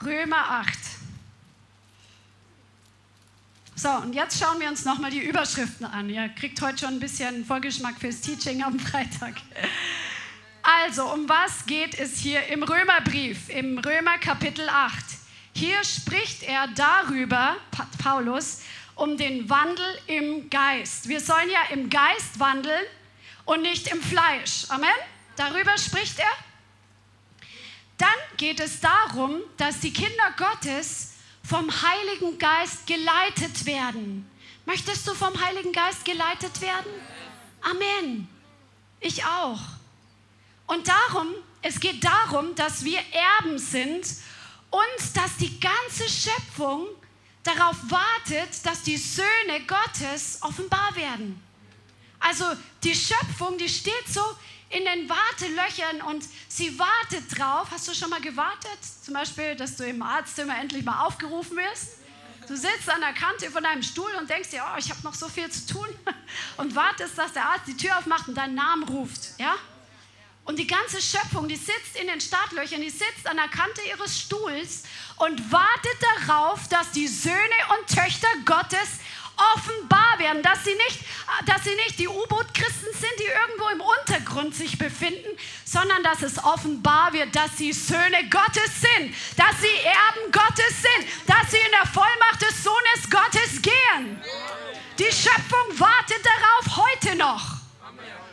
[SPEAKER 2] Römer 8. So, und jetzt schauen wir uns nochmal die Überschriften an. Ihr kriegt heute schon ein bisschen Vorgeschmack fürs Teaching am Freitag. Also, um was geht es hier im Römerbrief, im Römer Kapitel 8? Hier spricht er darüber, Paulus, um den Wandel im Geist. Wir sollen ja im Geist wandeln und nicht im Fleisch. Amen? Darüber spricht er. Dann geht es darum, dass die Kinder Gottes vom Heiligen Geist geleitet werden. Möchtest du vom Heiligen Geist geleitet werden? Amen. Ich auch. Und darum, es geht darum, dass wir Erben sind und dass die ganze Schöpfung darauf wartet, dass die Söhne Gottes offenbar werden. Also die Schöpfung, die steht so in den Wartelöchern und sie wartet drauf. Hast du schon mal gewartet? Zum Beispiel, dass du im Arztzimmer endlich mal aufgerufen wirst? Du sitzt an der Kante von deinem Stuhl und denkst dir, oh, ich habe noch so viel zu tun und wartest, dass der Arzt die Tür aufmacht und deinen Namen ruft. Ja? Und die ganze Schöpfung, die sitzt in den Startlöchern, die sitzt an der Kante ihres Stuhls und wartet darauf, dass die Söhne und Töchter Gottes offenbar werden, dass sie nicht, dass sie nicht die U-Boot-Christen sind, die irgendwo im Untergrund sich befinden, sondern dass es offenbar wird, dass sie Söhne Gottes sind, dass sie Erben Gottes sind, dass sie in der Vollmacht des Sohnes Gottes gehen. Die Schöpfung wartet darauf heute noch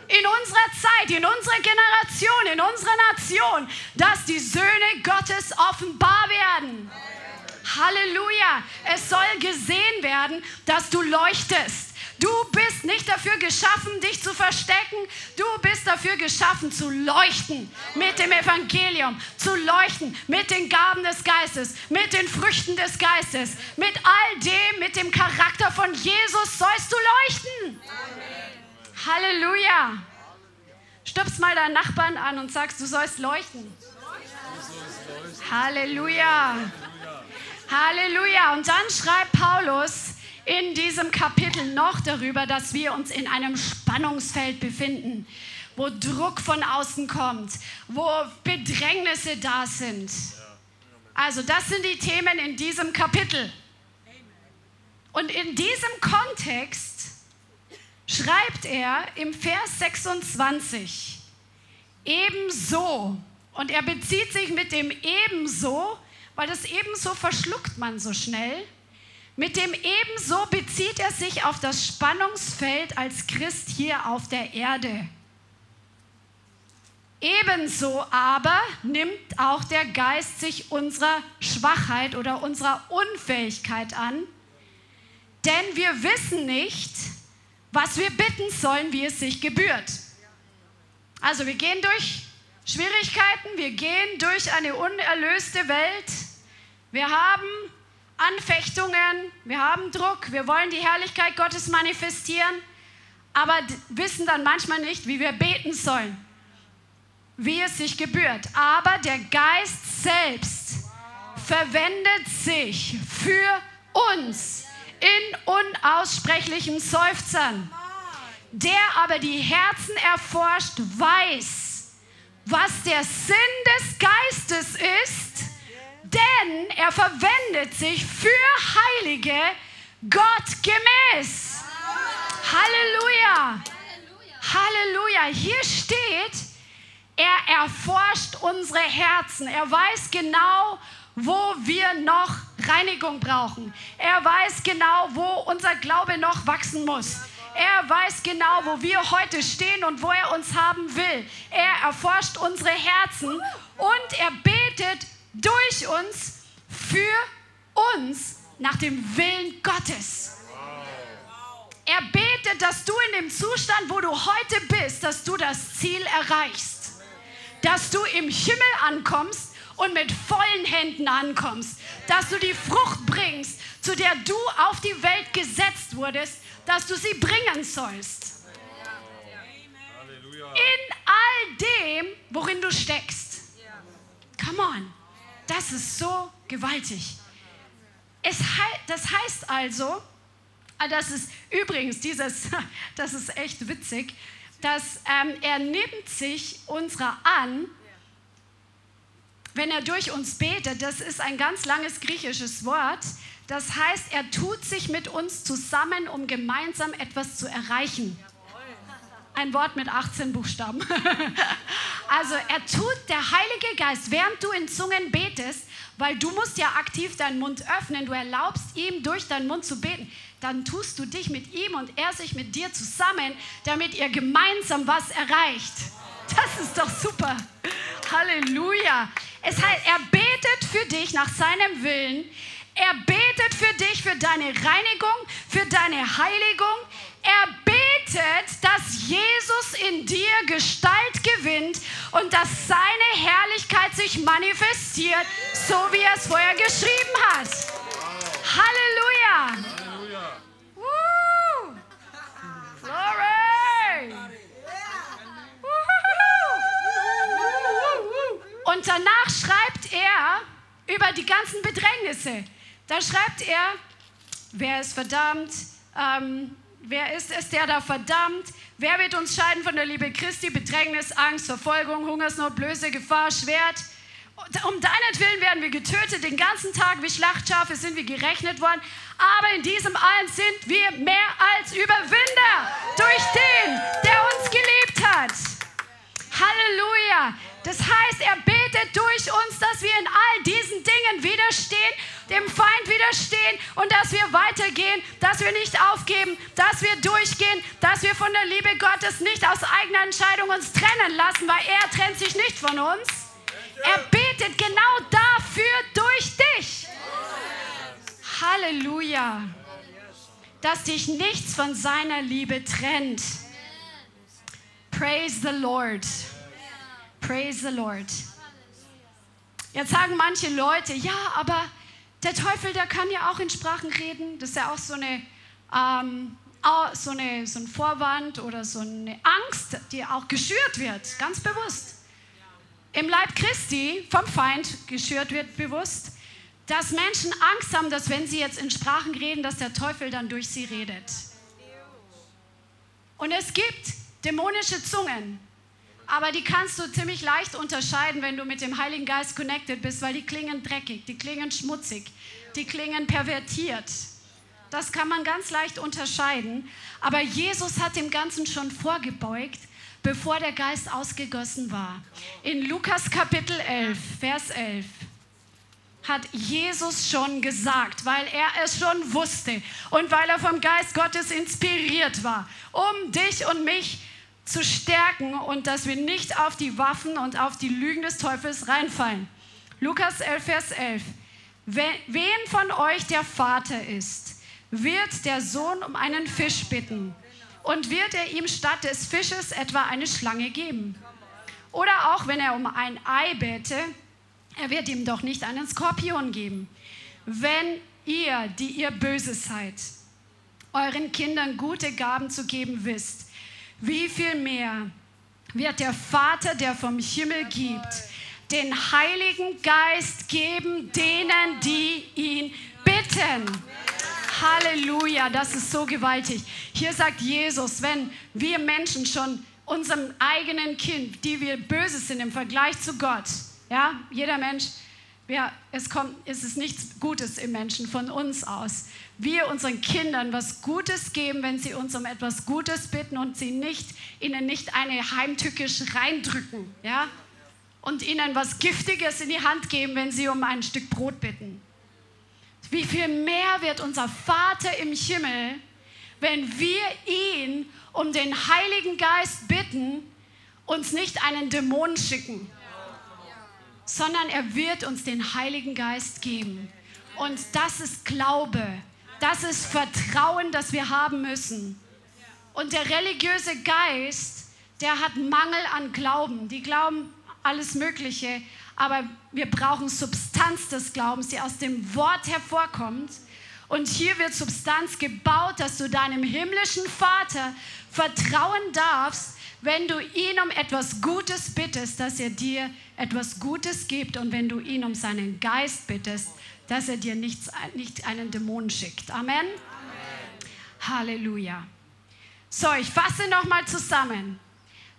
[SPEAKER 2] in unserer Zeit, in unserer Generation, in unserer Nation, dass die Söhne Gottes offenbar werden. Halleluja. Es soll gesehen werden, dass du leuchtest. Du bist nicht dafür geschaffen, dich zu verstecken. Du bist dafür geschaffen, zu leuchten mit dem Evangelium, zu leuchten mit den Gaben des Geistes, mit den Früchten des Geistes, mit all dem, mit dem Charakter von Jesus sollst du leuchten. Halleluja. Stupst mal deinen Nachbarn an und sagst, du sollst leuchten. Halleluja. Halleluja. Und dann schreibt Paulus in diesem Kapitel noch darüber, dass wir uns in einem Spannungsfeld befinden, wo Druck von außen kommt, wo Bedrängnisse da sind. Also das sind die Themen in diesem Kapitel. Und in diesem Kontext schreibt er im Vers 26, ebenso, und er bezieht sich mit dem ebenso, weil das ebenso verschluckt man so schnell, mit dem ebenso bezieht er sich auf das Spannungsfeld als Christ hier auf der Erde. Ebenso aber nimmt auch der Geist sich unserer Schwachheit oder unserer Unfähigkeit an, denn wir wissen nicht, was wir bitten sollen, wie es sich gebührt. Also wir gehen durch Schwierigkeiten, wir gehen durch eine unerlöste Welt, wir haben Anfechtungen, wir haben Druck, wir wollen die Herrlichkeit Gottes manifestieren, aber wissen dann manchmal nicht, wie wir beten sollen, wie es sich gebührt. Aber der Geist selbst verwendet sich für uns in unaussprechlichen Seufzern. Der aber die Herzen erforscht, weiß, was der Sinn des Geistes ist denn er verwendet sich für Heilige Gott gemäß. Halleluja. Halleluja. Hier steht, er erforscht unsere Herzen. Er weiß genau, wo wir noch Reinigung brauchen. Er weiß genau, wo unser Glaube noch wachsen muss. Er weiß genau, wo wir heute stehen und wo er uns haben will. Er erforscht unsere Herzen und er betet durch uns, für uns nach dem Willen Gottes. Er betet, dass du in dem Zustand, wo du heute bist, dass du das Ziel erreichst. Dass du im Himmel ankommst und mit vollen Händen ankommst. Dass du die Frucht bringst, zu der du auf die Welt gesetzt wurdest, dass du sie bringen sollst. In all dem, worin du steckst. Come on. Das ist so gewaltig. Es, das heißt also, ah, das ist übrigens dieses, das ist echt witzig, dass ähm, er nimmt sich unserer an, wenn er durch uns betet. Das ist ein ganz langes griechisches Wort. Das heißt, er tut sich mit uns zusammen, um gemeinsam etwas zu erreichen. Ein Wort mit 18 Buchstaben. also er tut, der Heilige Geist, während du in Zungen betest, weil du musst ja aktiv deinen Mund öffnen, du erlaubst ihm durch deinen Mund zu beten, dann tust du dich mit ihm und er sich mit dir zusammen, damit ihr gemeinsam was erreicht. Das ist doch super. Halleluja. Es heißt, er betet für dich nach seinem Willen. Er betet für dich, für deine Reinigung, für deine Heiligung. Er betet, dass Jesus in dir Gestalt gewinnt und dass seine Herrlichkeit sich manifestiert, so wie er es vorher geschrieben hat. Halleluja. Halleluja. Woo. Glory. Und danach schreibt er über die ganzen Bedrängnisse. Da schreibt er, wer ist verdammt, ähm, Wer ist es, der da verdammt? Wer wird uns scheiden von der Liebe Christi? Bedrängnis, Angst, Verfolgung, Hungersnot, Blöße, Gefahr, Schwert. Um deinetwillen werden wir getötet, den ganzen Tag wie Schlachtschafe sind wir gerechnet worden. Aber in diesem allen sind wir mehr als Überwinder durch den, der uns geliebt hat. Halleluja. Das heißt, er betet durch uns, dass wir in all diesen Dingen widerstehen, dem Feind widerstehen und dass wir weitergehen, dass wir nicht aufgeben, dass wir durchgehen, dass wir von der Liebe Gottes nicht aus eigener Entscheidung uns trennen lassen, weil er trennt sich nicht von uns. Er betet genau dafür durch dich. Halleluja. Dass dich nichts von seiner Liebe trennt. Praise the Lord. Praise the Lord. Jetzt sagen manche Leute, ja, aber der Teufel, der kann ja auch in Sprachen reden. Das ist ja auch so, eine, ähm, so, eine, so ein Vorwand oder so eine Angst, die auch geschürt wird, ganz bewusst. Im Leib Christi vom Feind geschürt wird bewusst. dass Menschen Angst haben, dass wenn sie jetzt in Sprachen reden, dass der Teufel dann durch sie redet. Und es gibt dämonische Zungen, aber die kannst du ziemlich leicht unterscheiden, wenn du mit dem Heiligen Geist connected bist, weil die klingen dreckig, die klingen schmutzig, die klingen pervertiert. Das kann man ganz leicht unterscheiden. Aber Jesus hat dem Ganzen schon vorgebeugt, bevor der Geist ausgegossen war. In Lukas Kapitel 11, Vers 11 hat Jesus schon gesagt, weil er es schon wusste und weil er vom Geist Gottes inspiriert war, um dich und mich zu stärken und dass wir nicht auf die Waffen und auf die Lügen des Teufels reinfallen. Lukas 11, Vers 11. Wen von euch der Vater ist, wird der Sohn um einen Fisch bitten und wird er ihm statt des Fisches etwa eine Schlange geben? Oder auch wenn er um ein Ei bete, er wird ihm doch nicht einen Skorpion geben. Wenn ihr, die ihr böse seid, euren Kindern gute Gaben zu geben wisst, wie viel mehr wird der Vater, der vom Himmel gibt, den Heiligen Geist geben denen, die ihn bitten. Halleluja, das ist so gewaltig. Hier sagt Jesus, wenn wir Menschen schon unserem eigenen Kind, die wir böse sind im Vergleich zu Gott, ja, jeder Mensch, wir, es, kommt, es ist nichts Gutes im Menschen von uns aus. Wir unseren Kindern was Gutes geben, wenn sie uns um etwas Gutes bitten und sie nicht, ihnen nicht eine heimtückisch reindrücken, ja, und ihnen was Giftiges in die Hand geben, wenn sie um ein Stück Brot bitten. Wie viel mehr wird unser Vater im Himmel, wenn wir ihn um den Heiligen Geist bitten, uns nicht einen Dämon schicken sondern er wird uns den Heiligen Geist geben. Und das ist Glaube, das ist Vertrauen, das wir haben müssen. Und der religiöse Geist, der hat Mangel an Glauben. Die glauben alles Mögliche, aber wir brauchen Substanz des Glaubens, die aus dem Wort hervorkommt. Und hier wird Substanz gebaut, dass du deinem himmlischen Vater vertrauen darfst, wenn du ihn um etwas Gutes bittest, dass er dir etwas Gutes gibt und wenn du ihn um seinen Geist bittest, dass er dir nichts, nicht einen Dämon schickt. Amen? Amen. Halleluja. So, ich fasse nochmal zusammen.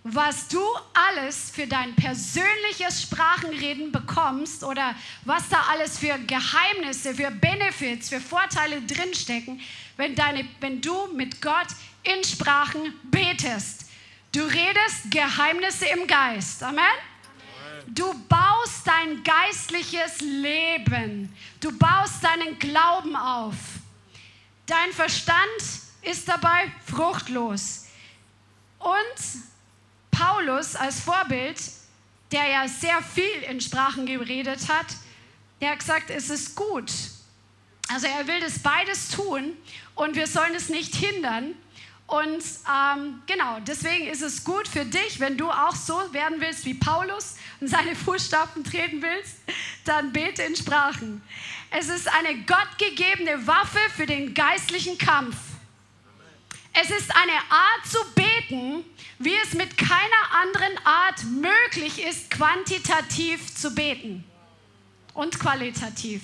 [SPEAKER 2] Was du alles für dein persönliches Sprachenreden bekommst oder was da alles für Geheimnisse, für Benefits, für Vorteile drinstecken, wenn, deine, wenn du mit Gott in Sprachen betest. Du redest Geheimnisse im Geist. Amen? Du baust dein geistliches Leben. Du baust deinen Glauben auf. Dein Verstand ist dabei fruchtlos. Und Paulus als Vorbild, der ja sehr viel in Sprachen geredet hat, der hat gesagt, es ist gut. Also er will das beides tun und wir sollen es nicht hindern. Und ähm, genau, deswegen ist es gut für dich, wenn du auch so werden willst wie Paulus und seine Fußstapfen treten willst, dann bete in Sprachen. Es ist eine gottgegebene Waffe für den geistlichen Kampf. Es ist eine Art zu beten, wie es mit keiner anderen Art möglich ist, quantitativ zu beten und qualitativ.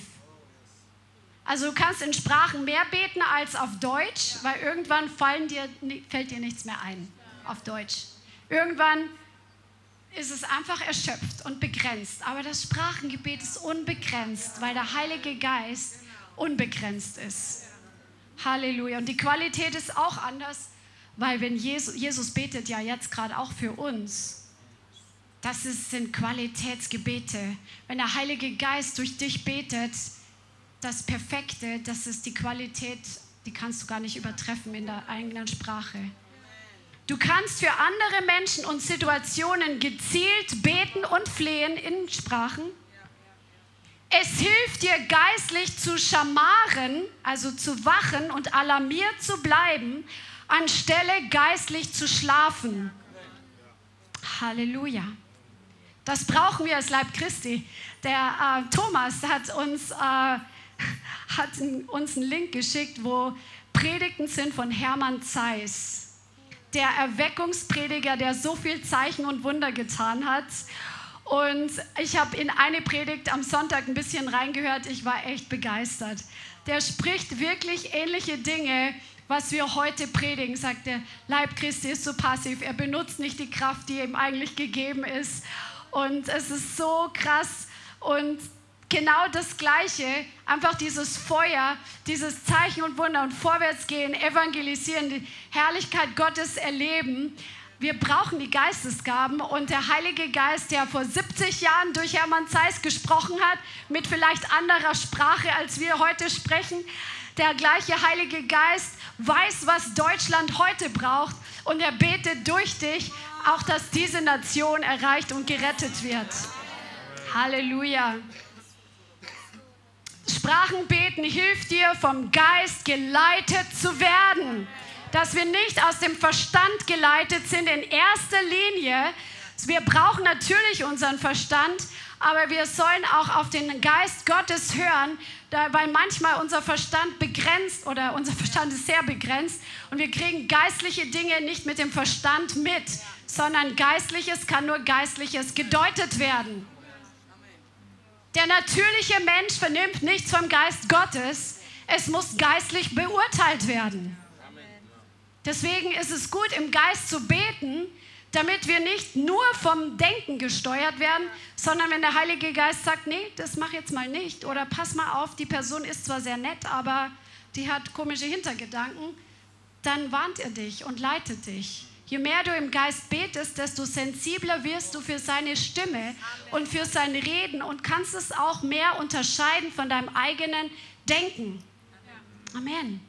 [SPEAKER 2] Also du kannst in Sprachen mehr beten als auf Deutsch, weil irgendwann dir, fällt dir nichts mehr ein auf Deutsch. Irgendwann ist es einfach erschöpft und begrenzt. Aber das Sprachengebet ist unbegrenzt, weil der Heilige Geist unbegrenzt ist. Halleluja. Und die Qualität ist auch anders, weil wenn Jesus, Jesus betet ja jetzt gerade auch für uns. Das ist, sind Qualitätsgebete. Wenn der Heilige Geist durch dich betet, das Perfekte, das ist die Qualität, die kannst du gar nicht übertreffen in der eigenen Sprache. Du kannst für andere Menschen und Situationen gezielt beten und flehen in Sprachen. Es hilft dir geistlich zu schamaren, also zu wachen und alarmiert zu bleiben, anstelle geistlich zu schlafen. Halleluja. Das brauchen wir als Leib Christi. Der äh, Thomas hat uns äh, hat uns einen Link geschickt, wo Predigten sind von Hermann Zeiss, der Erweckungsprediger, der so viel Zeichen und Wunder getan hat. Und ich habe in eine Predigt am Sonntag ein bisschen reingehört. Ich war echt begeistert. Der spricht wirklich ähnliche Dinge, was wir heute predigen. Sagt der Leib Christi ist so passiv. Er benutzt nicht die Kraft, die ihm eigentlich gegeben ist. Und es ist so krass. Und genau das Gleiche, einfach dieses Feuer, dieses Zeichen und Wunder und Vorwärtsgehen, evangelisieren, die Herrlichkeit Gottes erleben. Wir brauchen die Geistesgaben und der Heilige Geist, der vor 70 Jahren durch Hermann Zeiss gesprochen hat, mit vielleicht anderer Sprache, als wir heute sprechen, der gleiche Heilige Geist weiß, was Deutschland heute braucht und er betet durch dich auch, dass diese Nation erreicht und gerettet wird. Halleluja. Sprachenbeten hilft dir, vom Geist geleitet zu werden dass wir nicht aus dem Verstand geleitet sind in erster Linie. Wir brauchen natürlich unseren Verstand, aber wir sollen auch auf den Geist Gottes hören, weil manchmal unser Verstand begrenzt oder unser Verstand ist sehr begrenzt und wir kriegen geistliche Dinge nicht mit dem Verstand mit, sondern geistliches kann nur geistliches gedeutet werden. Der natürliche Mensch vernimmt nichts vom Geist Gottes. Es muss geistlich beurteilt werden. Deswegen ist es gut, im Geist zu beten, damit wir nicht nur vom Denken gesteuert werden, sondern wenn der Heilige Geist sagt, nee, das mach jetzt mal nicht oder pass mal auf, die Person ist zwar sehr nett, aber die hat komische Hintergedanken, dann warnt er dich und leitet dich. Je mehr du im Geist betest, desto sensibler wirst du für seine Stimme und für sein Reden und kannst es auch mehr unterscheiden von deinem eigenen Denken. Amen.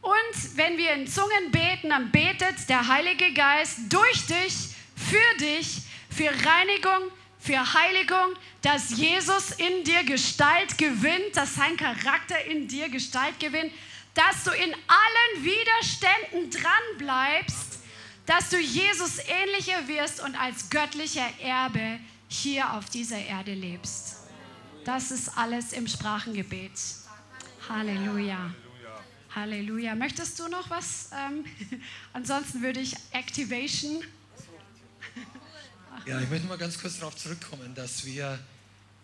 [SPEAKER 2] Und wenn wir in Zungen beten, dann betet der Heilige Geist durch dich, für dich, für Reinigung, für Heiligung, dass Jesus in dir Gestalt gewinnt, dass sein Charakter in dir Gestalt gewinnt, dass du in allen Widerständen dran bleibst, dass du Jesus ähnlicher wirst und als göttlicher Erbe hier auf dieser Erde lebst. Das ist alles im Sprachengebet. Halleluja. Halleluja. Möchtest du noch was? Ähm, ansonsten würde ich Activation.
[SPEAKER 3] Ja, ich möchte mal ganz kurz darauf zurückkommen, dass wir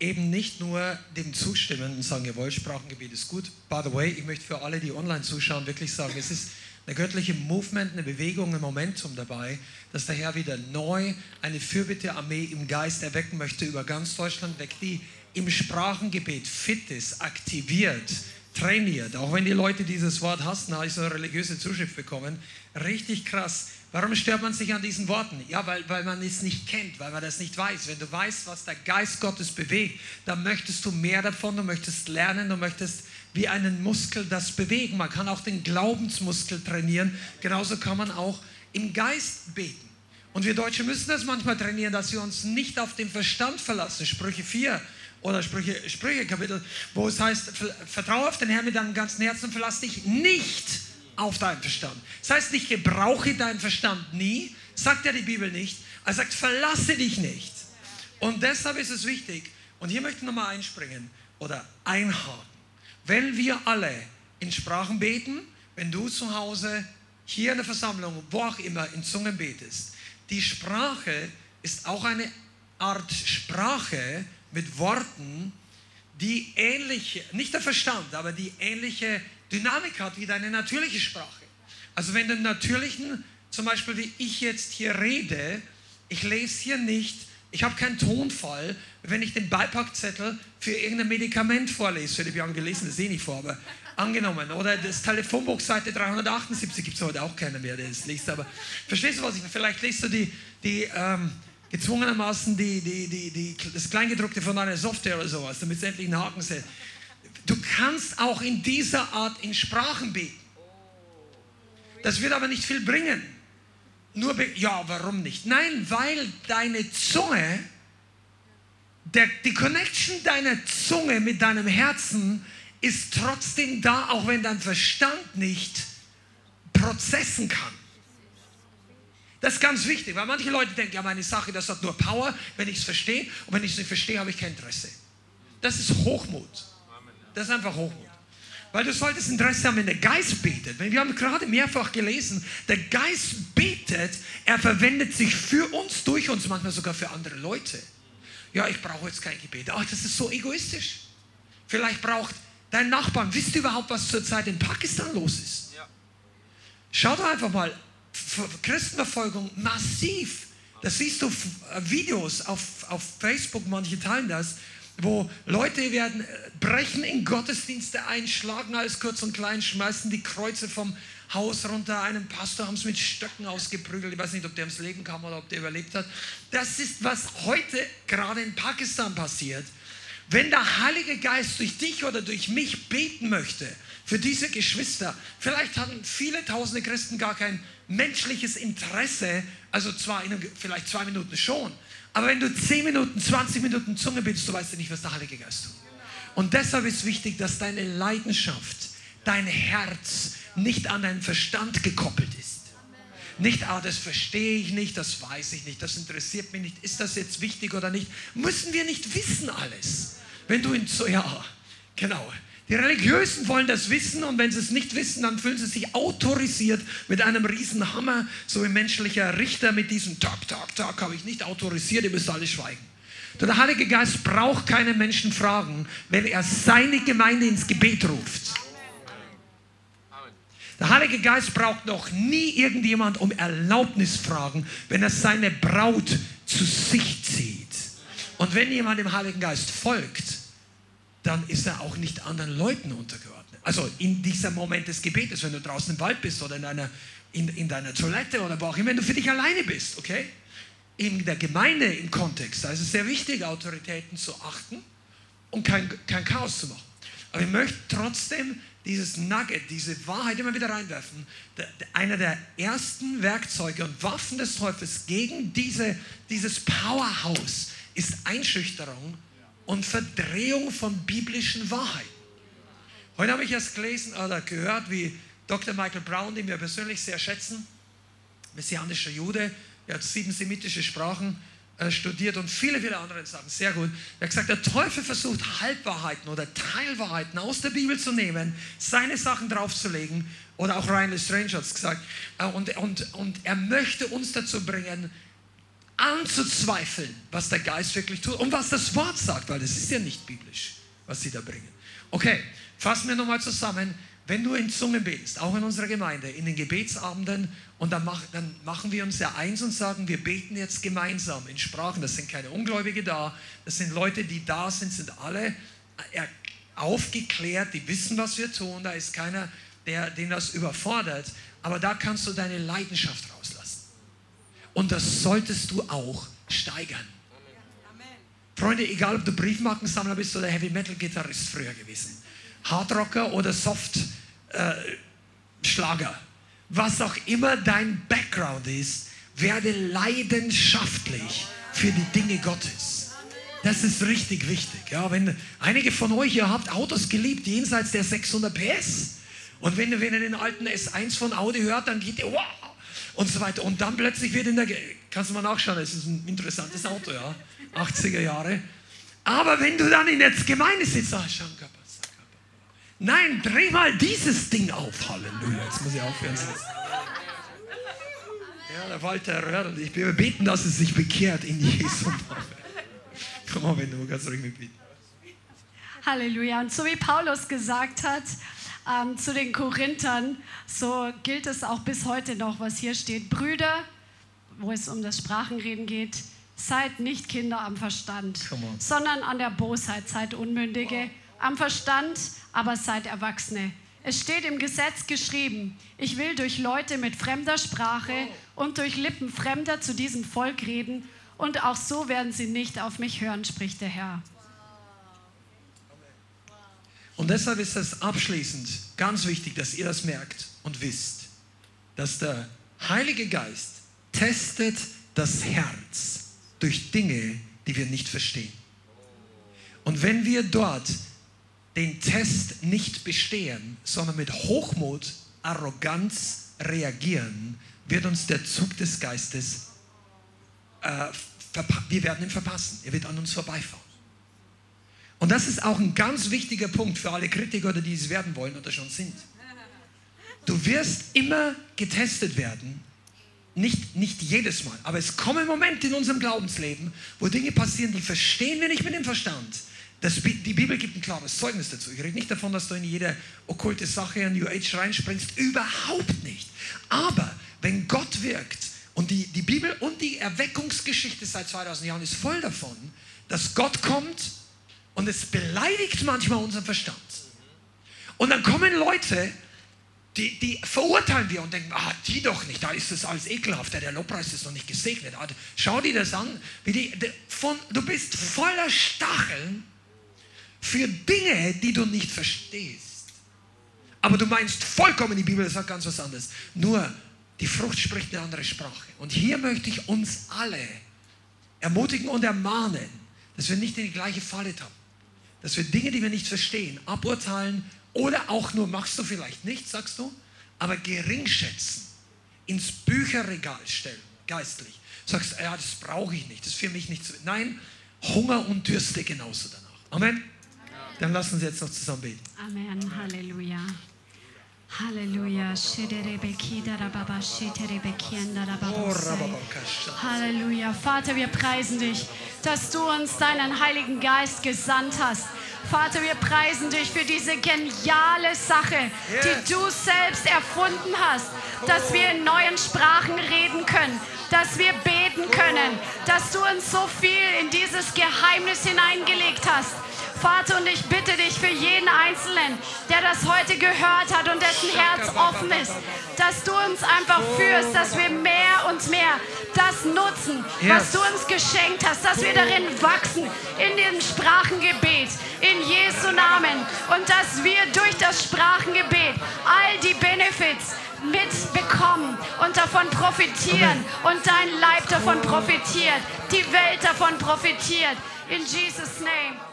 [SPEAKER 3] eben nicht nur dem zustimmen und sagen, jawohl, Sprachengebet ist gut. By the way, ich möchte für alle, die online zuschauen, wirklich sagen, es ist eine göttliche Movement, eine Bewegung, ein Momentum dabei, dass der Herr wieder neu eine Fürbitte-Armee im Geist erwecken möchte über ganz Deutschland weg, die im Sprachengebet fit ist, aktiviert, trainiert. Auch wenn die Leute dieses Wort hassen, habe ich so eine religiöse Zuschrift bekommen. Richtig krass. Warum stört man sich an diesen Worten? Ja, weil, weil man es nicht kennt, weil man das nicht weiß. Wenn du weißt, was der Geist Gottes bewegt, dann möchtest du mehr davon, du möchtest lernen, du möchtest wie einen Muskel das bewegen. Man kann auch den Glaubensmuskel trainieren. Genauso kann man auch im Geist beten. Und wir Deutsche müssen das manchmal trainieren, dass wir uns nicht auf den Verstand verlassen. Sprüche 4 oder Sprüche, Sprüche Kapitel, wo es heißt, vertraue auf den Herrn mit deinem ganzen Herzen verlass dich nicht auf deinen Verstand. Das heißt nicht, gebrauche deinen Verstand nie, sagt ja die Bibel nicht. Er sagt, verlasse dich nicht. Und deshalb ist es wichtig, und hier möchte ich nochmal einspringen oder einhaken. Wenn wir alle in Sprachen beten, wenn du zu Hause, hier in der Versammlung, wo auch immer, in Zungen betest, die Sprache ist auch eine Art Sprache, mit Worten, die ähnliche, nicht der Verstand, aber die ähnliche Dynamik hat wie deine natürliche Sprache. Also wenn du im natürlichen, zum Beispiel wie ich jetzt hier rede, ich lese hier nicht, ich habe keinen Tonfall, wenn ich den Beipackzettel für irgendein Medikament vorlese, hätte ich ja gelesen, das sehe ich nicht vor, aber angenommen. Oder das Telefonbuch Seite 378 gibt es heute auch keiner mehr, der es liest, aber verstehst du was ich, vielleicht liest du die, die ähm, gezwungenermaßen die, die, die, die, das Kleingedruckte von einer Software oder sowas, damit es endlich einen Haken setzt. Du kannst auch in dieser Art in Sprachen beten. Das wird aber nicht viel bringen. Nur, ja, warum nicht? Nein, weil deine Zunge, der, die Connection deiner Zunge mit deinem Herzen ist trotzdem da, auch wenn dein Verstand nicht prozessen kann. Das ist ganz wichtig, weil manche Leute denken, ja, meine Sache, das hat nur Power, wenn ich es verstehe. Und wenn ich es nicht verstehe, habe ich kein Interesse. Das ist Hochmut. Das ist einfach Hochmut. Weil du solltest Interesse haben, wenn der Geist betet. Wir haben gerade mehrfach gelesen, der Geist betet, er verwendet sich für uns, durch uns, manchmal sogar für andere Leute. Ja, ich brauche jetzt kein Gebet. Ach, das ist so egoistisch. Vielleicht braucht dein Nachbarn, wisst ihr überhaupt, was zurzeit in Pakistan los ist? Ja. Schaut einfach mal, Christenverfolgung massiv. Das siehst du Videos auf, auf Facebook, manche teilen das wo Leute werden äh, brechen in Gottesdienste ein, schlagen alles kurz und klein, schmeißen die Kreuze vom Haus runter. Einen Pastor haben es mit Stöcken ausgeprügelt. Ich weiß nicht, ob der ums Leben kam oder ob der überlebt hat. Das ist, was heute gerade in Pakistan passiert. Wenn der Heilige Geist durch dich oder durch mich beten möchte, für diese Geschwister, vielleicht hatten viele tausende Christen gar kein menschliches Interesse, also zwar in, vielleicht zwei Minuten schon, aber wenn du 10 Minuten, 20 Minuten Zunge bist, du weißt ja nicht, was der Heilige Geist tut. Und deshalb ist wichtig, dass deine Leidenschaft, dein Herz nicht an deinen Verstand gekoppelt ist. Nicht, ah, das verstehe ich nicht, das weiß ich nicht, das interessiert mich nicht, ist das jetzt wichtig oder nicht? Müssen wir nicht wissen alles. Wenn du in so, ja, genau. Die Religiösen wollen das wissen und wenn sie es nicht wissen, dann fühlen sie sich autorisiert mit einem riesen Hammer, so wie menschlicher Richter mit diesem Tag, Tag, Tag, habe ich nicht autorisiert, ihr müsst alle schweigen. Der Heilige Geist braucht keine Menschen fragen, wenn er seine Gemeinde ins Gebet ruft. Der Heilige Geist braucht noch nie irgendjemand um Erlaubnis fragen, wenn er seine Braut zu sich zieht. Und wenn jemand dem Heiligen Geist folgt, dann ist er auch nicht anderen Leuten untergeordnet. Also in diesem Moment des Gebetes, wenn du draußen im Wald bist oder in, einer, in, in deiner Toilette oder wo auch immer, wenn du für dich alleine bist, okay? In der Gemeinde im Kontext, da ist es sehr wichtig, Autoritäten zu achten und kein, kein Chaos zu machen. Aber ich möchte trotzdem dieses Nugget, diese Wahrheit immer wieder reinwerfen. Der, der, einer der ersten Werkzeuge und Waffen des Teufels gegen diese, dieses Powerhouse ist Einschüchterung und Verdrehung von biblischen Wahrheiten. Heute habe ich erst gelesen oder gehört, wie Dr. Michael Brown, den wir persönlich sehr schätzen, messianischer Jude, er hat sieben semitische Sprachen äh, studiert und viele, viele andere Sachen, sehr gut. Er hat gesagt, der Teufel versucht Halbwahrheiten oder Teilwahrheiten aus der Bibel zu nehmen, seine Sachen draufzulegen oder auch Ryan Lestrange hat es gesagt äh, und, und, und er möchte uns dazu bringen, anzuzweifeln, was der Geist wirklich tut und was das Wort sagt, weil das ist ja nicht biblisch, was sie da bringen. Okay, fassen wir nochmal zusammen. Wenn du in Zungen betest, auch in unserer Gemeinde, in den Gebetsabenden, und dann, mach, dann machen wir uns ja eins und sagen, wir beten jetzt gemeinsam in Sprachen. Das sind keine Ungläubige da, das sind Leute, die da sind, sind alle aufgeklärt, die wissen, was wir tun. Da ist keiner, der, den das überfordert. Aber da kannst du deine Leidenschaft rauslassen. Und das solltest du auch steigern. Freunde, egal ob du Briefmarkensammler bist oder Heavy Metal Gitarrist früher gewesen, Hardrocker oder Soft äh, Schlager, was auch immer dein Background ist, werde leidenschaftlich für die Dinge Gottes. Das ist richtig wichtig. Ja, wenn einige von euch, ihr habt Autos geliebt, jenseits der 600 PS. Und wenn, wenn ihr den alten S1 von Audi hört, dann geht ihr, wow, und so weiter. Und dann plötzlich wird in der, kannst du mal nachschauen, es ist ein interessantes Auto, ja, 80er Jahre. Aber wenn du dann in der Gemeinde sitzt, ah, Nein, dreh mal dieses Ding auf. Halleluja, jetzt muss ich aufhören. Ja, der Walter Röhrl, ich will beten, dass es sich bekehrt in Jesu Namen. Komm mal, wenn du kannst ruhig mit beten.
[SPEAKER 2] Halleluja. Und so wie Paulus gesagt hat, ähm, zu den Korinthern, so gilt es auch bis heute noch, was hier steht. Brüder, wo es um das Sprachenreden geht, seid nicht Kinder am Verstand, sondern an der Bosheit, seid Unmündige. Wow. Am Verstand, aber seid Erwachsene. Es steht im Gesetz geschrieben, ich will durch Leute mit fremder Sprache und durch Lippen Fremder zu diesem Volk reden und auch so werden sie nicht auf mich hören, spricht der Herr.
[SPEAKER 3] Und deshalb ist es abschließend ganz wichtig, dass ihr das merkt und wisst, dass der Heilige Geist testet das Herz durch Dinge, die wir nicht verstehen. Und wenn wir dort den Test nicht bestehen, sondern mit Hochmut, Arroganz reagieren, wird uns der Zug des Geistes, äh, wir werden ihn verpassen. Er wird an uns vorbeifahren. Und das ist auch ein ganz wichtiger Punkt für alle Kritiker, oder die es werden wollen oder schon sind. Du wirst immer getestet werden. Nicht, nicht jedes Mal, aber es kommen Momente in unserem Glaubensleben, wo Dinge passieren, die verstehen wir nicht mit dem Verstand. Das, die Bibel gibt ein klares Zeugnis dazu. Ich rede nicht davon, dass du in jede okkulte Sache in New Age reinspringst. Überhaupt nicht. Aber wenn Gott wirkt, und die, die Bibel und die Erweckungsgeschichte seit 2000 Jahren ist voll davon, dass Gott kommt und es beleidigt manchmal unseren Verstand. Und dann kommen Leute, die, die verurteilen wir und denken, ah, die doch nicht, da ist es alles ekelhaft, der Lobpreis ist noch nicht gesegnet. Ah, schau dir das an, wie die, von, du bist voller Stacheln für Dinge, die du nicht verstehst. Aber du meinst vollkommen, die Bibel sagt ganz was anderes. Nur die Frucht spricht eine andere Sprache. Und hier möchte ich uns alle ermutigen und ermahnen, dass wir nicht in die gleiche Falle tappen. Dass wir Dinge, die wir nicht verstehen, aburteilen oder auch nur, machst du vielleicht nicht, sagst du, aber gering schätzen, ins Bücherregal stellen, geistlich. Sagst, ja, das brauche ich nicht, das ist für mich nicht so. Nein, Hunger und Dürste genauso danach. Amen. Dann lassen Sie jetzt noch zusammen beten.
[SPEAKER 2] Amen. Halleluja. Halleluja. Halleluja. Vater, wir preisen dich, dass du uns deinen Heiligen Geist gesandt hast. Vater, wir preisen dich für diese geniale Sache, die du selbst erfunden hast, dass wir in neuen Sprachen reden können, dass wir beten können, dass du uns so viel in dieses Geheimnis hineingelegt hast. Vater, und ich bitte dich für jeden Einzelnen, der das heute gehört hat und dessen Herz offen ist, dass du uns einfach führst, dass wir mehr und mehr das nutzen, was du uns geschenkt hast, dass wir darin wachsen, in dem Sprachengebet, in Jesu Namen. Und dass wir durch das Sprachengebet all die Benefits mitbekommen und davon profitieren und dein Leib davon profitiert, die Welt davon profitiert. In Jesus' Name.